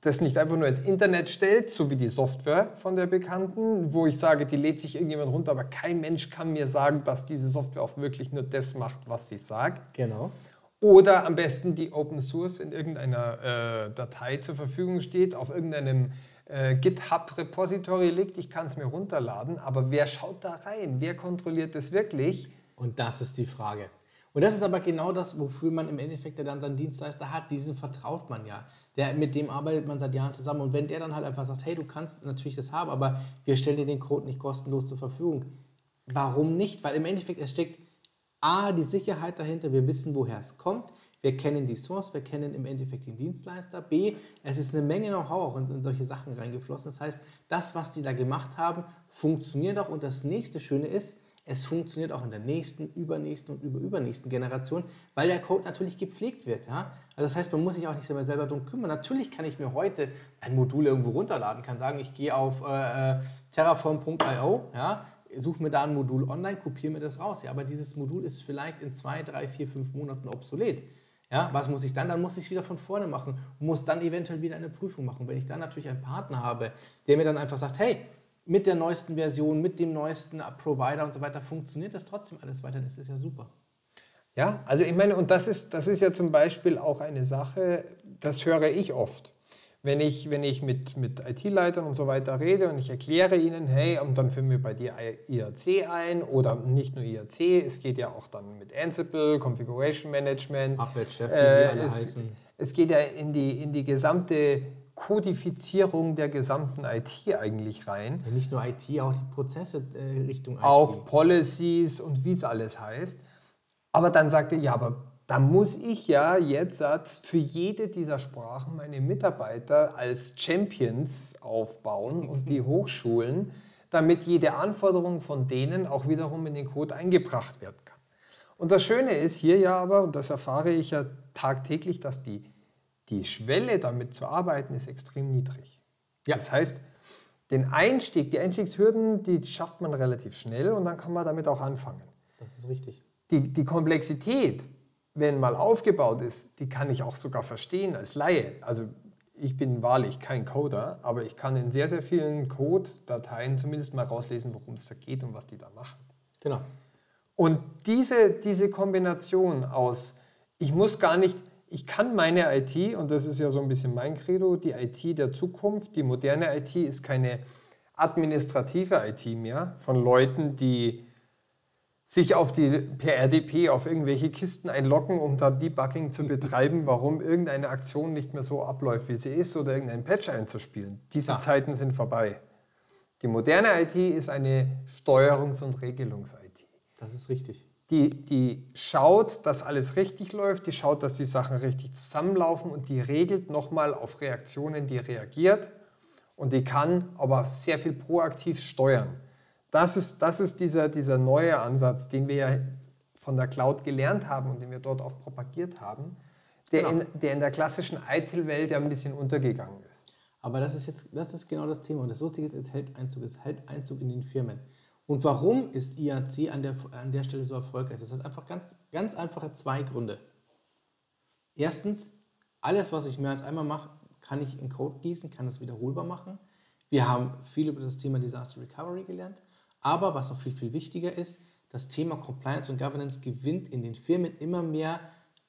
das nicht einfach nur ins Internet stellt, so wie die Software von der Bekannten, wo ich sage, die lädt sich irgendjemand runter, aber kein Mensch kann mir sagen, dass diese Software auch wirklich nur das macht, was sie sagt. Genau. Oder am besten die Open Source in irgendeiner äh, Datei zur Verfügung steht, auf irgendeinem äh, GitHub-Repository liegt. Ich kann es mir runterladen, aber wer schaut da rein? Wer kontrolliert das wirklich? Und das ist die Frage. Und das ist aber genau das, wofür man im Endeffekt ja dann seinen Dienstleister hat. Diesen vertraut man ja. Der, mit dem arbeitet man seit Jahren zusammen. Und wenn der dann halt einfach sagt, hey, du kannst natürlich das haben, aber wir stellen dir den Code nicht kostenlos zur Verfügung. Warum nicht? Weil im Endeffekt, es steckt A, die Sicherheit dahinter, wir wissen, woher es kommt. Wir kennen die Source, wir kennen im Endeffekt den Dienstleister. B, es ist eine Menge Know-how auch in, in solche Sachen reingeflossen. Das heißt, das, was die da gemacht haben, funktioniert auch. Und das nächste Schöne ist, es funktioniert auch in der nächsten, übernächsten und überübernächsten Generation, weil der Code natürlich gepflegt wird. Ja? Also das heißt, man muss sich auch nicht selber, selber darum kümmern. Natürlich kann ich mir heute ein Modul irgendwo runterladen, kann sagen, ich gehe auf äh, äh, terraform.io, ja, suche mir da ein Modul online, kopiere mir das raus. Ja, aber dieses Modul ist vielleicht in zwei, drei, vier, fünf Monaten obsolet. Ja, was muss ich dann? Dann muss ich es wieder von vorne machen und muss dann eventuell wieder eine Prüfung machen. Wenn ich dann natürlich einen Partner habe, der mir dann einfach sagt, hey, mit der neuesten Version, mit dem neuesten Provider und so weiter funktioniert das trotzdem alles weiter, das ist ja super. Ja, also ich meine, und das ist, das ist ja zum Beispiel auch eine Sache, das höre ich oft. Wenn ich, wenn ich mit, mit IT-Leitern und so weiter rede und ich erkläre ihnen, hey, und dann führen wir bei dir IRC ein oder nicht nur IRC, es geht ja auch dann mit Ansible, Configuration Management. Puppet, Chef, wie Äh, sie alle es, heißen. es geht ja in die, in die gesamte Kodifizierung der gesamten IT eigentlich rein. Ja, nicht nur IT, auch die Prozesse äh, Richtung IT. Auch Policies und wie es alles heißt. Aber dann sagte er, ja, aber da muss ich ja jetzt für jede dieser Sprachen meine Mitarbeiter als Champions aufbauen und die Hochschulen, damit jede Anforderung von denen auch wiederum in den Code eingebracht werden kann. Und das Schöne ist hier ja aber, und das erfahre ich ja tagtäglich, dass die, die Schwelle damit zu arbeiten ist extrem niedrig. Ja. Das heißt, den Einstieg, die Einstiegshürden, die schafft man relativ schnell und dann kann man damit auch anfangen. Das ist richtig. Die, die Komplexität, wenn mal aufgebaut ist, die kann ich auch sogar verstehen als Laie. Also ich bin wahrlich kein Coder, aber ich kann in sehr, sehr vielen Code-Dateien zumindest mal rauslesen, worum es da geht und was die da machen. Genau. Und diese, diese Kombination aus, ich muss gar nicht, ich kann meine IT, und das ist ja so ein bisschen mein Credo, die IT der Zukunft, die moderne IT ist keine administrative IT mehr von Leuten, die sich auf die per RDP auf irgendwelche Kisten einloggen, um da Debugging zu betreiben, warum irgendeine Aktion nicht mehr so abläuft, wie sie ist, oder irgendeinen Patch einzuspielen. Diese ja. Zeiten sind vorbei. Die moderne IT ist eine Steuerungs- und Regelungs-IT. Das ist richtig. Die, die schaut, dass alles richtig läuft, die schaut, dass die Sachen richtig zusammenlaufen und die regelt nochmal auf Reaktionen, die reagiert und die kann aber sehr viel proaktiv steuern. Das ist, das ist dieser, dieser neue Ansatz, den wir ja von der Cloud gelernt haben und den wir dort auch propagiert haben, der, genau. in, der in der klassischen ITIL-Welt ja ein bisschen untergegangen ist. Aber das ist jetzt das ist genau das Thema. Und das Lustige ist, es hält Einzug, es hält Einzug in den Firmen. Und warum ist IAC an der, an der Stelle so erfolgreich? Das hat einfach ganz, ganz einfache zwei Gründe. Erstens, alles, was ich mehr als einmal mache, kann ich in Code gießen, kann das wiederholbar machen. Wir haben viel über das Thema Disaster Recovery gelernt. Aber was noch viel, viel wichtiger ist, das Thema Compliance und Governance gewinnt in den Firmen immer mehr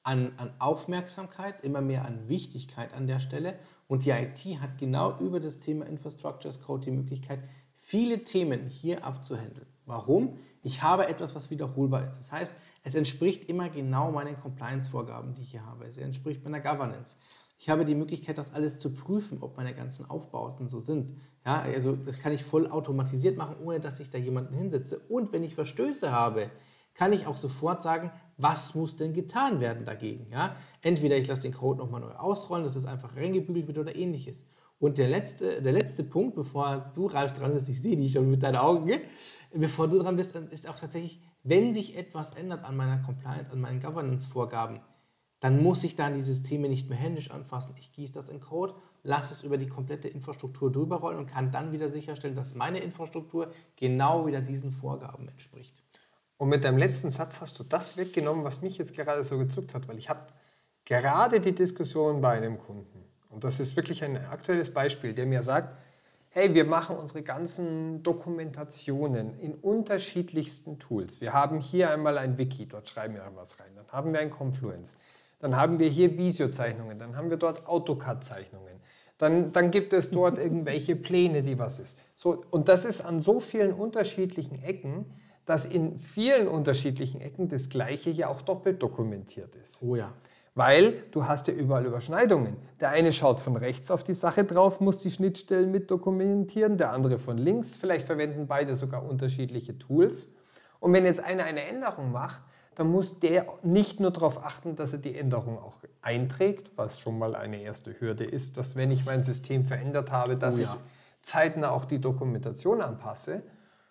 an, an, Aufmerksamkeit, immer mehr an Wichtigkeit an der Stelle. Und die IT hat genau über das Thema Infrastructure as Code die Möglichkeit, viele Themen hier abzuhandeln. Warum? Ich habe etwas, was wiederholbar ist. Das heißt, es entspricht immer genau meinen Compliance-Vorgaben, die ich hier habe. Es entspricht meiner Governance. Ich habe die Möglichkeit, das alles zu prüfen, ob meine ganzen Aufbauten so sind. Ja, also das kann ich voll automatisiert machen, ohne dass ich da jemanden hinsetze. Und wenn ich Verstöße habe, kann ich auch sofort sagen, was muss denn getan werden dagegen. Ja? Entweder ich lasse den Code nochmal neu ausrollen, dass es einfach reingebügelt wird oder ähnliches. Und der letzte, der letzte Punkt, bevor du, Ralf, dran bist, ich sehe dich schon mit deinen Augen, bevor du dran bist, ist auch tatsächlich, wenn sich etwas ändert an meiner Compliance, an meinen Governance-Vorgaben, dann muss ich dann die Systeme nicht mehr händisch anfassen. Ich gieße das in Code, lasse es über die komplette Infrastruktur drüber rollen und kann dann wieder sicherstellen, dass meine Infrastruktur genau wieder diesen Vorgaben entspricht. Und mit deinem letzten Satz hast du das weggenommen, was mich jetzt gerade so gezuckt hat, weil ich habe gerade die Diskussion bei einem Kunden und das ist wirklich ein aktuelles Beispiel, der mir sagt, hey, wir machen unsere ganzen Dokumentationen in unterschiedlichsten Tools. Wir haben hier einmal ein Wiki, dort schreiben wir was rein. Dann haben wir ein Confluence. Dann haben wir hier Visio-Zeichnungen. Dann haben wir dort AutoCAD-Zeichnungen. Dann, dann gibt es dort irgendwelche Pläne, die was ist. So, und das ist an so vielen unterschiedlichen Ecken, dass in vielen unterschiedlichen Ecken das Gleiche ja auch doppelt dokumentiert ist. Oh ja. Weil du hast ja überall Überschneidungen. Der eine schaut von rechts auf die Sache drauf, muss die Schnittstellen mit dokumentieren, der andere von links. Vielleicht verwenden beide sogar unterschiedliche Tools. Und wenn jetzt einer eine Änderung macht, dann muss der nicht nur darauf achten, dass er die Änderung auch einträgt, was schon mal eine erste Hürde ist, dass wenn ich mein System verändert habe, dass oh ja. ich zeitnah auch die Dokumentation anpasse,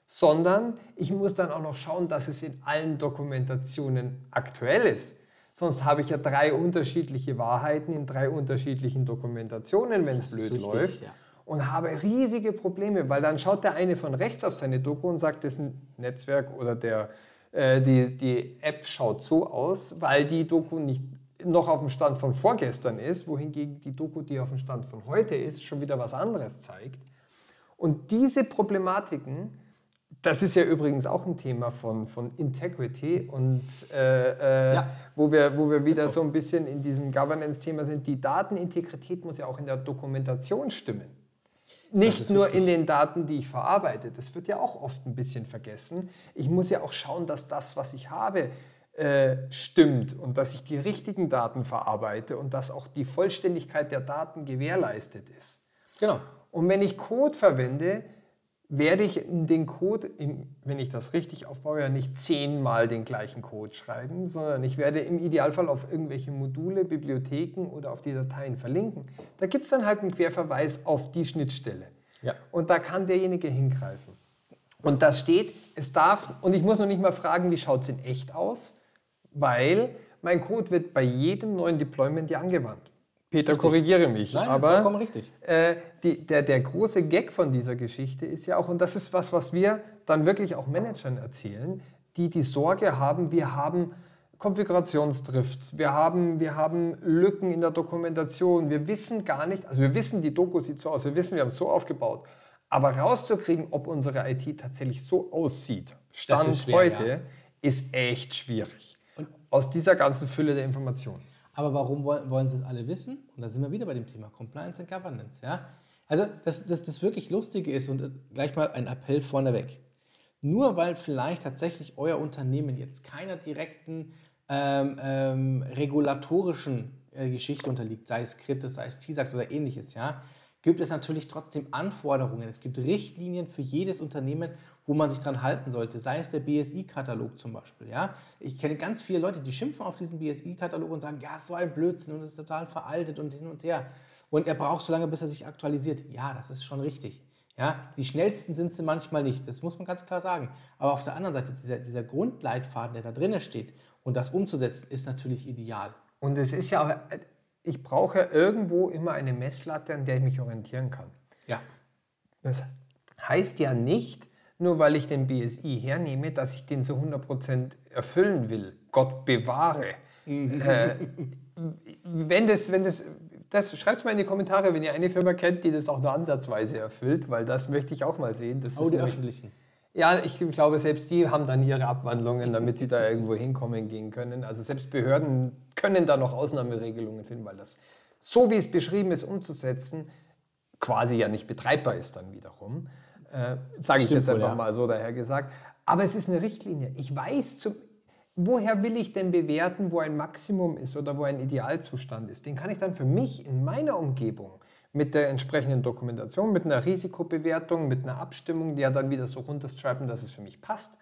sondern ich muss dann auch noch schauen, dass es in allen Dokumentationen aktuell ist. Sonst habe ich ja drei unterschiedliche Wahrheiten in drei unterschiedlichen Dokumentationen, wenn es blöd richtig, läuft. Ja. Und habe riesige Probleme, weil dann schaut der eine von rechts auf seine Doku und sagt, das Netzwerk oder der, äh, die, die App schaut so aus, weil die Doku nicht noch auf dem Stand von vorgestern ist, wohingegen die Doku, die auf dem Stand von heute ist, schon wieder was anderes zeigt. Und diese Problematiken das ist ja übrigens auch ein Thema von, von Integrity und äh, äh, ja. wo, wir, wo wir wieder so. so ein bisschen in diesem Governance-Thema sind. Die Datenintegrität muss ja auch in der Dokumentation stimmen. Nicht nur richtig. in den Daten, die ich verarbeite. Das wird ja auch oft ein bisschen vergessen. Ich muss ja auch schauen, dass das, was ich habe, äh, stimmt und dass ich die richtigen Daten verarbeite und dass auch die Vollständigkeit der Daten gewährleistet ist. Genau. Und wenn ich Code verwende, werde ich den Code, wenn ich das richtig aufbaue, ja nicht zehnmal den gleichen Code schreiben, sondern ich werde im Idealfall auf irgendwelche Module, Bibliotheken oder auf die Dateien verlinken. Da gibt es dann halt einen Querverweis auf die Schnittstelle. Ja. Und da kann derjenige hingreifen. Und das steht, es darf, und ich muss noch nicht mal fragen, wie schaut es in echt aus, weil mein Code wird bei jedem neuen Deployment ja angewandt. Peter, richtig. korrigiere mich. Nein, aber vollkommen richtig. Äh, die, der, der große Gag von dieser Geschichte ist ja auch, und das ist was, was wir dann wirklich auch Managern erzählen, die die Sorge haben, wir haben Konfigurationsdrifts, wir haben, wir haben Lücken in der Dokumentation, wir wissen gar nicht, also wir wissen, die Doku sieht so aus, wir wissen, wir haben es so aufgebaut, aber rauszukriegen, ob unsere IT tatsächlich so aussieht, Stand ist schwer, heute, ja. ist echt schwierig. Und aus dieser ganzen Fülle der Informationen. Aber warum wollen, wollen sie es alle wissen? Und da sind wir wieder bei dem Thema Compliance and Governance. Ja? Also das, das, das wirklich Lustige ist, und äh, gleich mal ein Appell vorneweg. Nur weil vielleicht tatsächlich euer Unternehmen jetzt keiner direkten ähm, ähm, regulatorischen äh, Geschichte unterliegt, sei es Kritis, sei es TISAX oder ähnliches, ja, gibt es natürlich trotzdem Anforderungen. Es gibt Richtlinien für jedes Unternehmen wo man sich dran halten sollte, sei es der BSI-Katalog zum Beispiel. Ja? Ich kenne ganz viele Leute, die schimpfen auf diesen BSI-Katalog und sagen, ja, so ein Blödsinn und ist total veraltet und hin und her. Und er braucht so lange, bis er sich aktualisiert. Ja, das ist schon richtig. Ja, die schnellsten sind sie manchmal nicht, das muss man ganz klar sagen. Aber auf der anderen Seite, dieser, dieser Grundleitfaden, der da drinnen steht und das umzusetzen, ist natürlich ideal. Und es ist ja auch, ich brauche ja irgendwo immer eine Messlatte, an der ich mich orientieren kann. Ja. Das heißt ja nicht, nur weil ich den BSI hernehme, dass ich den zu 100% erfüllen will. Gott bewahre. äh, wenn das, wenn das, das schreibt mal in die Kommentare, wenn ihr eine Firma kennt, die das auch nur ansatzweise erfüllt, weil das möchte ich auch mal sehen. Das oh, die öffentlichen. Ja, ich glaube, selbst die haben dann ihre Abwandlungen, damit sie da irgendwo hinkommen gehen können. Also selbst Behörden können da noch Ausnahmeregelungen finden, weil das, so wie es beschrieben ist, umzusetzen, quasi ja nicht betreibbar ist dann wiederum. Äh, Sage ich jetzt einfach ja. mal so daher gesagt. Aber es ist eine Richtlinie. Ich weiß, zum, woher will ich denn bewerten, wo ein Maximum ist oder wo ein Idealzustand ist. Den kann ich dann für mich in meiner Umgebung mit der entsprechenden Dokumentation, mit einer Risikobewertung, mit einer Abstimmung, die ja dann wieder so runterstripen, dass es für mich passt.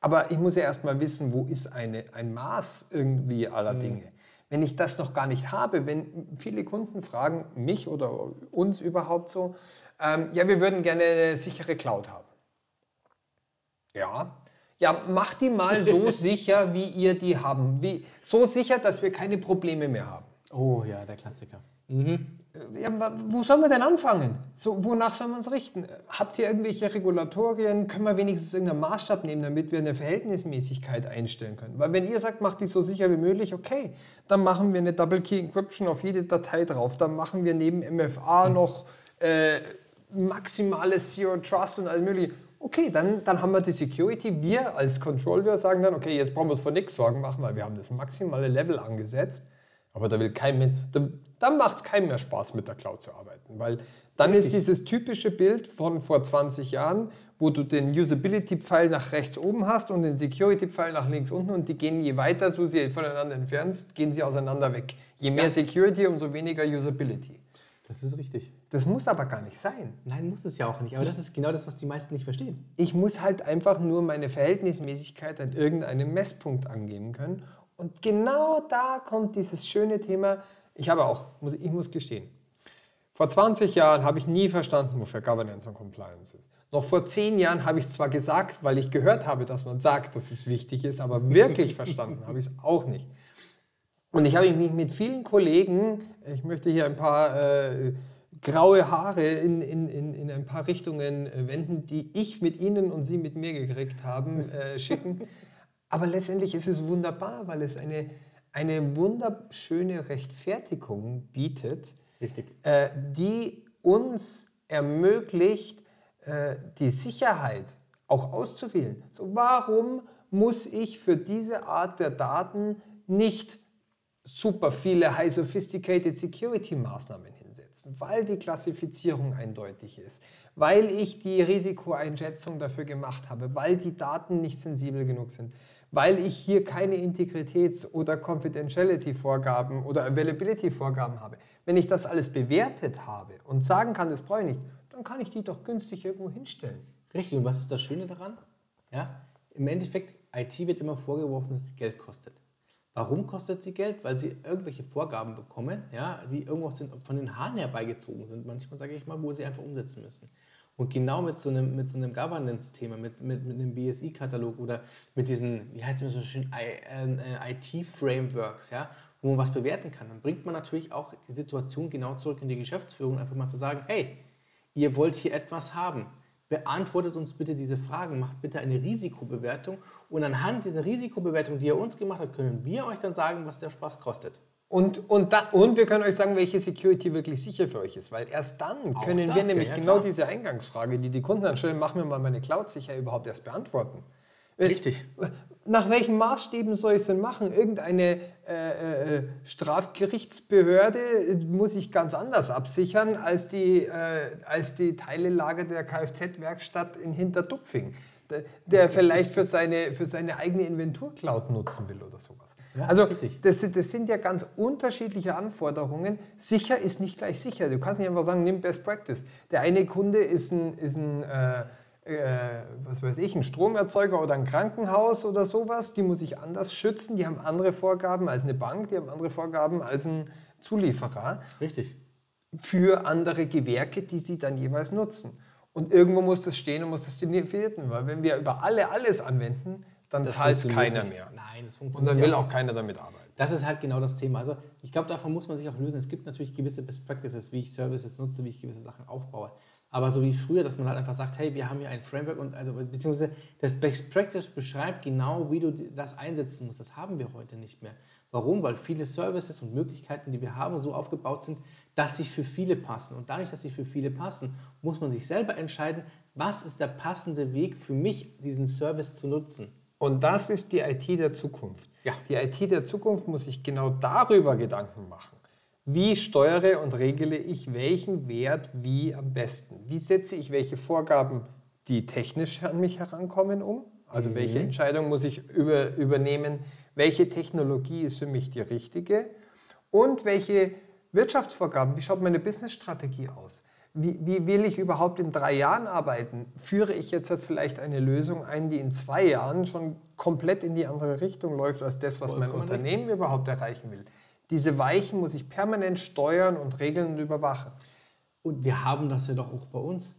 Aber ich muss ja erstmal wissen, wo ist eine, ein Maß irgendwie aller mhm. Dinge. Wenn ich das noch gar nicht habe, wenn viele Kunden fragen mich oder uns überhaupt so, ähm, ja, wir würden gerne eine sichere Cloud haben. Ja. Ja, macht die mal so sicher, wie ihr die haben. Wie, so sicher, dass wir keine Probleme mehr haben. Oh ja, der Klassiker. Mhm. Ja, wo sollen wir denn anfangen? So, wonach sollen wir uns richten? Habt ihr irgendwelche Regulatorien? Können wir wenigstens irgendeinen Maßstab nehmen, damit wir eine Verhältnismäßigkeit einstellen können? Weil wenn ihr sagt, macht die so sicher wie möglich, okay, dann machen wir eine Double Key Encryption auf jede Datei drauf. Dann machen wir neben MFA noch äh, maximales Zero Trust und alles mögliche. Okay, dann, dann haben wir die Security. Wir als Controller sagen dann, okay, jetzt brauchen wir uns vor nichts Sorgen machen, weil wir haben das maximale Level angesetzt. Aber da will kein Mensch, da, dann macht es keinem mehr Spaß, mit der Cloud zu arbeiten. Weil dann Richtig. ist dieses typische Bild von vor 20 Jahren, wo du den Usability-Pfeil nach rechts oben hast und den Security-Pfeil nach links unten und die gehen, je weiter du sie voneinander entfernst, gehen sie auseinander weg. Je mehr ja. Security, umso weniger Usability. Das ist richtig. Das muss aber gar nicht sein. Nein, muss es ja auch nicht. Aber das ist genau das, was die meisten nicht verstehen. Ich muss halt einfach nur meine Verhältnismäßigkeit an irgendeinem Messpunkt angeben können. Und genau da kommt dieses schöne Thema. Ich habe auch, ich muss gestehen, vor 20 Jahren habe ich nie verstanden, wofür Governance und Compliance ist. Noch vor 10 Jahren habe ich es zwar gesagt, weil ich gehört habe, dass man sagt, dass es wichtig ist, aber wirklich verstanden habe ich es auch nicht. Und ich habe mich mit vielen Kollegen, ich möchte hier ein paar äh, graue Haare in, in, in, in ein paar Richtungen äh, wenden, die ich mit Ihnen und Sie mit mir gekriegt haben, äh, schicken. Aber letztendlich ist es wunderbar, weil es eine, eine wunderschöne Rechtfertigung bietet, äh, die uns ermöglicht, äh, die Sicherheit auch auszuwählen. So, warum muss ich für diese Art der Daten nicht super viele High Sophisticated Security Maßnahmen hinsetzen, weil die Klassifizierung eindeutig ist, weil ich die Risikoeinschätzung dafür gemacht habe, weil die Daten nicht sensibel genug sind, weil ich hier keine Integritäts- oder Confidentiality-Vorgaben oder Availability-Vorgaben habe. Wenn ich das alles bewertet habe und sagen kann, das brauche ich nicht, dann kann ich die doch günstig irgendwo hinstellen. Richtig, und was ist das Schöne daran? Ja, Im Endeffekt, IT wird immer vorgeworfen, dass sie Geld kostet. Warum kostet sie Geld? Weil sie irgendwelche Vorgaben bekommen, ja, die irgendwo von den Haaren herbeigezogen sind, manchmal sage ich mal, wo sie einfach umsetzen müssen. Und genau mit so einem, mit so einem Governance-Thema, mit, mit, mit einem BSI-Katalog oder mit diesen, wie heißt es so schön, äh, IT-Frameworks, ja, wo man was bewerten kann, dann bringt man natürlich auch die Situation genau zurück in die Geschäftsführung, einfach mal zu sagen, hey, ihr wollt hier etwas haben. Beantwortet uns bitte diese Fragen, macht bitte eine Risikobewertung und anhand dieser Risikobewertung, die ihr uns gemacht habt, können wir euch dann sagen, was der Spaß kostet. Und, und, da, und wir können euch sagen, welche Security wirklich sicher für euch ist, weil erst dann Auch können wir nämlich ja, genau klar. diese Eingangsfrage, die die Kunden dann stellen, machen wir mal meine Cloud sicher, überhaupt erst beantworten. Richtig. Nach welchen Maßstäben soll ich es denn machen? Irgendeine äh, äh, Strafgerichtsbehörde muss ich ganz anders absichern als die, äh, als die Teilelager der Kfz-Werkstatt in Hinterdupfing, der vielleicht für seine, für seine eigene Inventur-Cloud nutzen will oder sowas. Ja, also das, das, sind ja ganz unterschiedliche Anforderungen. Sicher ist nicht gleich sicher. Du kannst nicht einfach sagen, nimm Best Practice. Der eine Kunde ist ein, ist ein äh, was weiß ich, ein Stromerzeuger oder ein Krankenhaus oder sowas. Die muss ich anders schützen. Die haben andere Vorgaben als eine Bank. Die haben andere Vorgaben als ein Zulieferer. Richtig. Für andere Gewerke, die sie dann jeweils nutzen. Und irgendwo muss das stehen und muss das definiert werden, weil wenn wir über alle alles anwenden, dann zahlt es keiner nicht. mehr. Nein, das funktioniert Und dann will auch keiner damit arbeiten. Das ist halt genau das Thema. Also ich glaube, davon muss man sich auch lösen. Es gibt natürlich gewisse Best Practices, wie ich Services nutze, wie ich gewisse Sachen aufbaue. Aber so wie früher, dass man halt einfach sagt, hey, wir haben hier ein Framework und also, beziehungsweise das Best Practice beschreibt genau, wie du das einsetzen musst. Das haben wir heute nicht mehr. Warum? Weil viele Services und Möglichkeiten, die wir haben, so aufgebaut sind, dass sie für viele passen. Und dadurch, dass sie für viele passen, muss man sich selber entscheiden, was ist der passende Weg für mich, diesen Service zu nutzen. Und das ist die IT der Zukunft. Ja. Die IT der Zukunft muss sich genau darüber Gedanken machen. Wie steuere und regle ich welchen Wert wie am besten? Wie setze ich welche Vorgaben, die technisch an mich herankommen, um? Also mhm. welche Entscheidung muss ich über, übernehmen? Welche Technologie ist für mich die richtige? Und welche Wirtschaftsvorgaben, wie schaut meine Businessstrategie aus? wie, wie, will ich überhaupt in drei Jahren arbeiten? Führe ich jetzt halt vielleicht eine Lösung ein, die in zwei Jahren schon komplett in die andere Richtung läuft, als das, was Vollkommen mein Unternehmen richtig. überhaupt erreichen will? Diese Weichen muss ich permanent steuern und regeln und überwachen. Und wir haben das ja doch auch bei uns.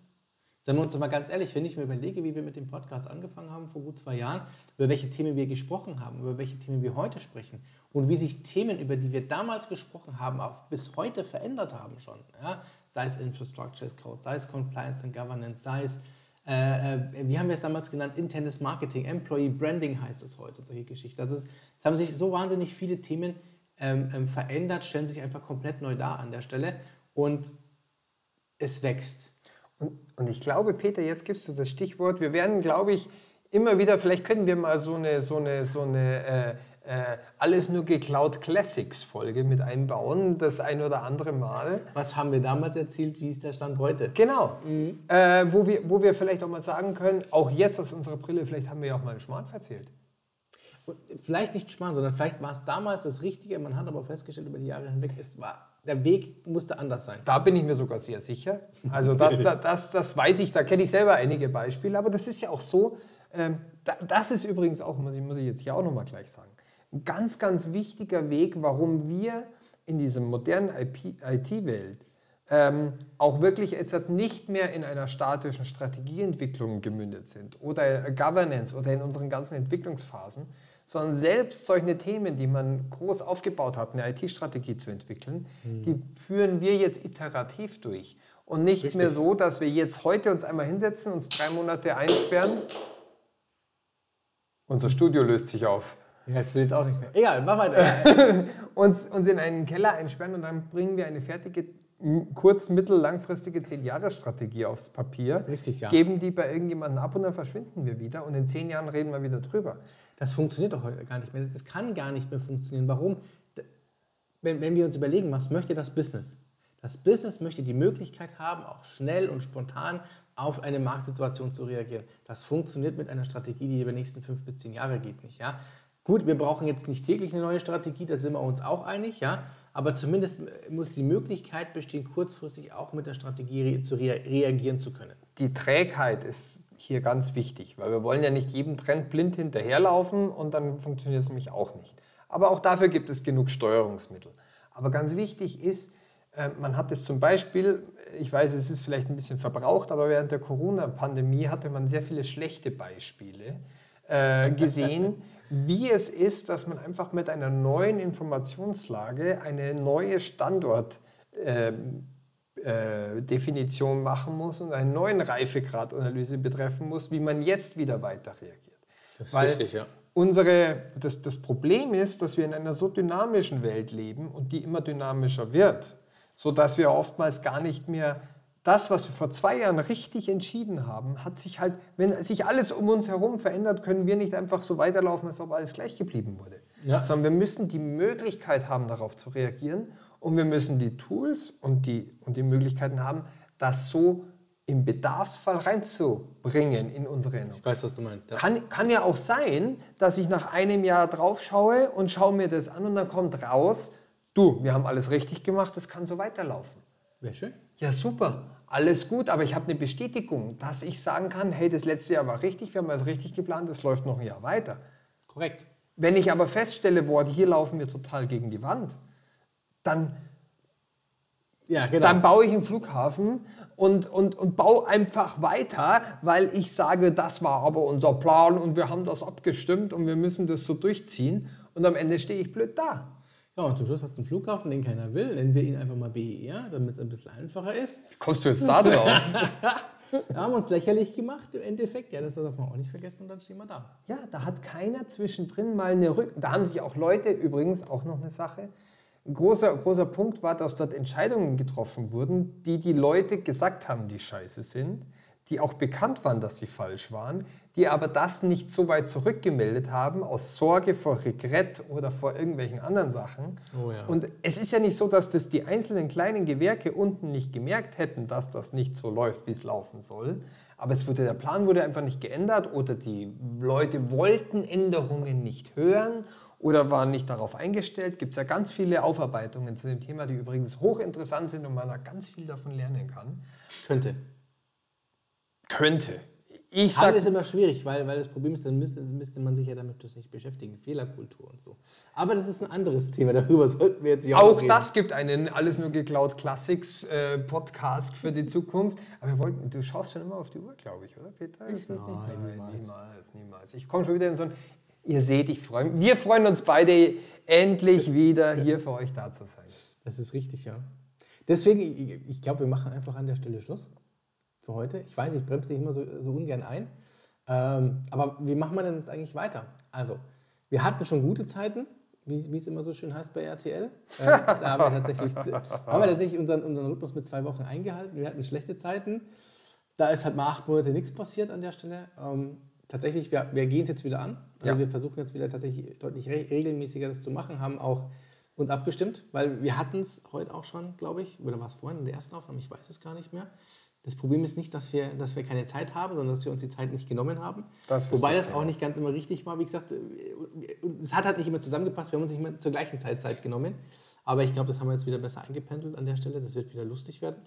Seien wir uns mal ganz ehrlich, wenn ich mir überlege, wie wir mit dem Podcast angefangen haben vor gut zwei Jahren, über welche Themen wir gesprochen haben, über welche Themen wir heute sprechen und wie sich Themen, über die wir damals gesprochen haben, auch bis heute verändert haben schon. Ja? Sei es Infrastructure as Code, sei es Compliance and Governance, sei es, äh, äh, wie haben wir es damals genannt, internes Marketing, Employee Branding heißt es heute, solche Geschichten. Also es, es haben sich so wahnsinnig viele Themen ähm, ähm, verändert, stellen sich einfach komplett neu dar an der Stelle und es wächst. Und, und ich glaube, Peter, jetzt gibst du das Stichwort. Wir werden, glaube ich, immer wieder, vielleicht können wir mal so eine, so eine, so eine äh, äh, alles nur geklaut Classics Folge mit einbauen, das ein oder andere Mal. Was haben wir damals erzielt, wie ist der Stand heute? Genau, mhm. äh, wo, wir, wo wir vielleicht auch mal sagen können, auch jetzt aus unserer Brille, vielleicht haben wir ja auch mal einen Schmarrn erzählt. Vielleicht nicht Schmarrn, sondern vielleicht war es damals das Richtige, man hat aber festgestellt über die Jahre hinweg, es war der Weg musste anders sein. Da bin ich mir sogar sehr sicher. Also das, das, das, das weiß ich, da kenne ich selber einige Beispiele. Aber das ist ja auch so, ähm, das ist übrigens auch, muss ich, muss ich jetzt hier auch nochmal gleich sagen, ein ganz, ganz wichtiger Weg, warum wir in dieser modernen IT-Welt ähm, auch wirklich jetzt nicht mehr in einer statischen Strategieentwicklung gemündet sind oder Governance oder in unseren ganzen Entwicklungsphasen, sondern selbst solche Themen, die man groß aufgebaut hat, eine IT-Strategie zu entwickeln, mhm. die führen wir jetzt iterativ durch. Und nicht Richtig. mehr so, dass wir jetzt heute uns einmal hinsetzen, uns drei Monate einsperren. Unser Studio löst sich auf. Ja, jetzt will ich auch nicht mehr. Egal, mach weiter. uns, uns in einen Keller einsperren und dann bringen wir eine fertige kurz-, mittel-, langfristige Zehn-Jahres-Strategie aufs Papier, Richtig, ja. geben die bei irgendjemandem ab und dann verschwinden wir wieder und in zehn Jahren reden wir wieder drüber. Das funktioniert doch heute gar nicht mehr. Das kann gar nicht mehr funktionieren. Warum? Wenn, wenn wir uns überlegen, was möchte das Business? Das Business möchte die Möglichkeit haben, auch schnell und spontan auf eine Marktsituation zu reagieren. Das funktioniert mit einer Strategie, die über die nächsten fünf bis zehn Jahre geht nicht. Ja? Gut, wir brauchen jetzt nicht täglich eine neue Strategie, da sind wir uns auch einig, ja. Aber zumindest muss die Möglichkeit bestehen, kurzfristig auch mit der Strategie zu rea reagieren zu können. Die Trägheit ist hier ganz wichtig, weil wir wollen ja nicht jedem Trend blind hinterherlaufen und dann funktioniert es nämlich auch nicht. Aber auch dafür gibt es genug Steuerungsmittel. Aber ganz wichtig ist, äh, man hat es zum Beispiel, ich weiß, es ist vielleicht ein bisschen verbraucht, aber während der Corona-Pandemie hatte man sehr viele schlechte Beispiele äh, gesehen, wie es ist, dass man einfach mit einer neuen Informationslage eine neue Standortdefinition ähm, äh, machen muss und einen neuen Reifegradanalyse betreffen muss, wie man jetzt wieder weiter reagiert. Das ist Weil richtig, ja. Unsere, das, das Problem ist, dass wir in einer so dynamischen Welt leben und die immer dynamischer wird, sodass wir oftmals gar nicht mehr das, was wir vor zwei Jahren richtig entschieden haben, hat sich halt, wenn sich alles um uns herum verändert, können wir nicht einfach so weiterlaufen, als ob alles gleich geblieben wurde. Ja. Sondern wir müssen die Möglichkeit haben, darauf zu reagieren und wir müssen die Tools und die, und die Möglichkeiten haben, das so im Bedarfsfall reinzubringen in unsere Erinnerung. Ich weiß, was du meinst. Ja. Kann, kann ja auch sein, dass ich nach einem Jahr drauf schaue und schaue mir das an und dann kommt raus, du, wir haben alles richtig gemacht, das kann so weiterlaufen. Wäre schön. Ja, super. Alles gut, aber ich habe eine Bestätigung, dass ich sagen kann, hey, das letzte Jahr war richtig, wir haben es richtig geplant, es läuft noch ein Jahr weiter. Korrekt. Wenn ich aber feststelle, boah, hier laufen wir total gegen die Wand, dann, ja, genau. dann baue ich einen Flughafen und, und, und baue einfach weiter, weil ich sage, das war aber unser Plan und wir haben das abgestimmt und wir müssen das so durchziehen. Und am Ende stehe ich blöd da. Ja, und zum Schluss hast du einen Flughafen, den keiner will. Nennen wir ihn einfach mal BER, damit es ein bisschen einfacher ist. Wie kommst du jetzt da drauf? da haben wir uns lächerlich gemacht im Endeffekt. Ja, das darf man auch nicht vergessen und dann stehen wir da. Ja, da hat keiner zwischendrin mal eine Rücken. Da haben sich auch Leute, übrigens auch noch eine Sache. Ein großer, großer Punkt war, dass dort Entscheidungen getroffen wurden, die die Leute gesagt haben, die scheiße sind die auch bekannt waren, dass sie falsch waren, die aber das nicht so weit zurückgemeldet haben, aus Sorge vor Regrett oder vor irgendwelchen anderen Sachen. Oh ja. Und es ist ja nicht so, dass das die einzelnen kleinen Gewerke unten nicht gemerkt hätten, dass das nicht so läuft, wie es laufen soll. Aber es wurde, der Plan wurde einfach nicht geändert oder die Leute wollten Änderungen nicht hören oder waren nicht darauf eingestellt. Gibt es ja ganz viele Aufarbeitungen zu dem Thema, die übrigens hochinteressant sind und man da ganz viel davon lernen kann. Könnte. Könnte. Ich sage ist immer schwierig, weil, weil das Problem ist, dann müsste, müsste man sich ja damit nicht beschäftigen. Fehlerkultur und so. Aber das ist ein anderes Thema, darüber sollten wir jetzt ja auch Auch das gibt einen Alles nur geklaut Classics äh, Podcast für die Zukunft. Aber wir wollten, du schaust schon immer auf die Uhr, glaube ich, oder Peter? Ist das Nein, nicht? Nein, niemals. niemals, niemals. Ich komme schon wieder in so ein, ihr seht, ich freue mich. Wir freuen uns beide, endlich wieder hier für euch da zu sein. Das ist richtig, ja. Deswegen, ich, ich glaube, wir machen einfach an der Stelle Schluss für heute. Ich weiß, ich bremse dich immer so, so ungern ein. Ähm, aber wie machen wir denn jetzt eigentlich weiter? Also, wir hatten schon gute Zeiten, wie, wie es immer so schön heißt bei RTL. Äh, da haben wir tatsächlich, haben wir tatsächlich unseren, unseren Rhythmus mit zwei Wochen eingehalten. Wir hatten schlechte Zeiten. Da ist halt mal acht Monate nichts passiert an der Stelle. Ähm, tatsächlich, wir, wir gehen es jetzt wieder an. Also ja. wir versuchen jetzt wieder tatsächlich deutlich re regelmäßiger das zu machen, haben auch uns abgestimmt, weil wir hatten es heute auch schon, glaube ich, oder war es vorhin in der ersten Aufnahme, ich weiß es gar nicht mehr. Das Problem ist nicht, dass wir, dass wir keine Zeit haben, sondern dass wir uns die Zeit nicht genommen haben. Das Wobei das, das auch nicht ganz immer richtig war. Wie gesagt, es hat halt nicht immer zusammengepasst. Wir haben uns nicht immer zur gleichen Zeit Zeit genommen. Aber ich glaube, das haben wir jetzt wieder besser eingependelt an der Stelle. Das wird wieder lustig werden.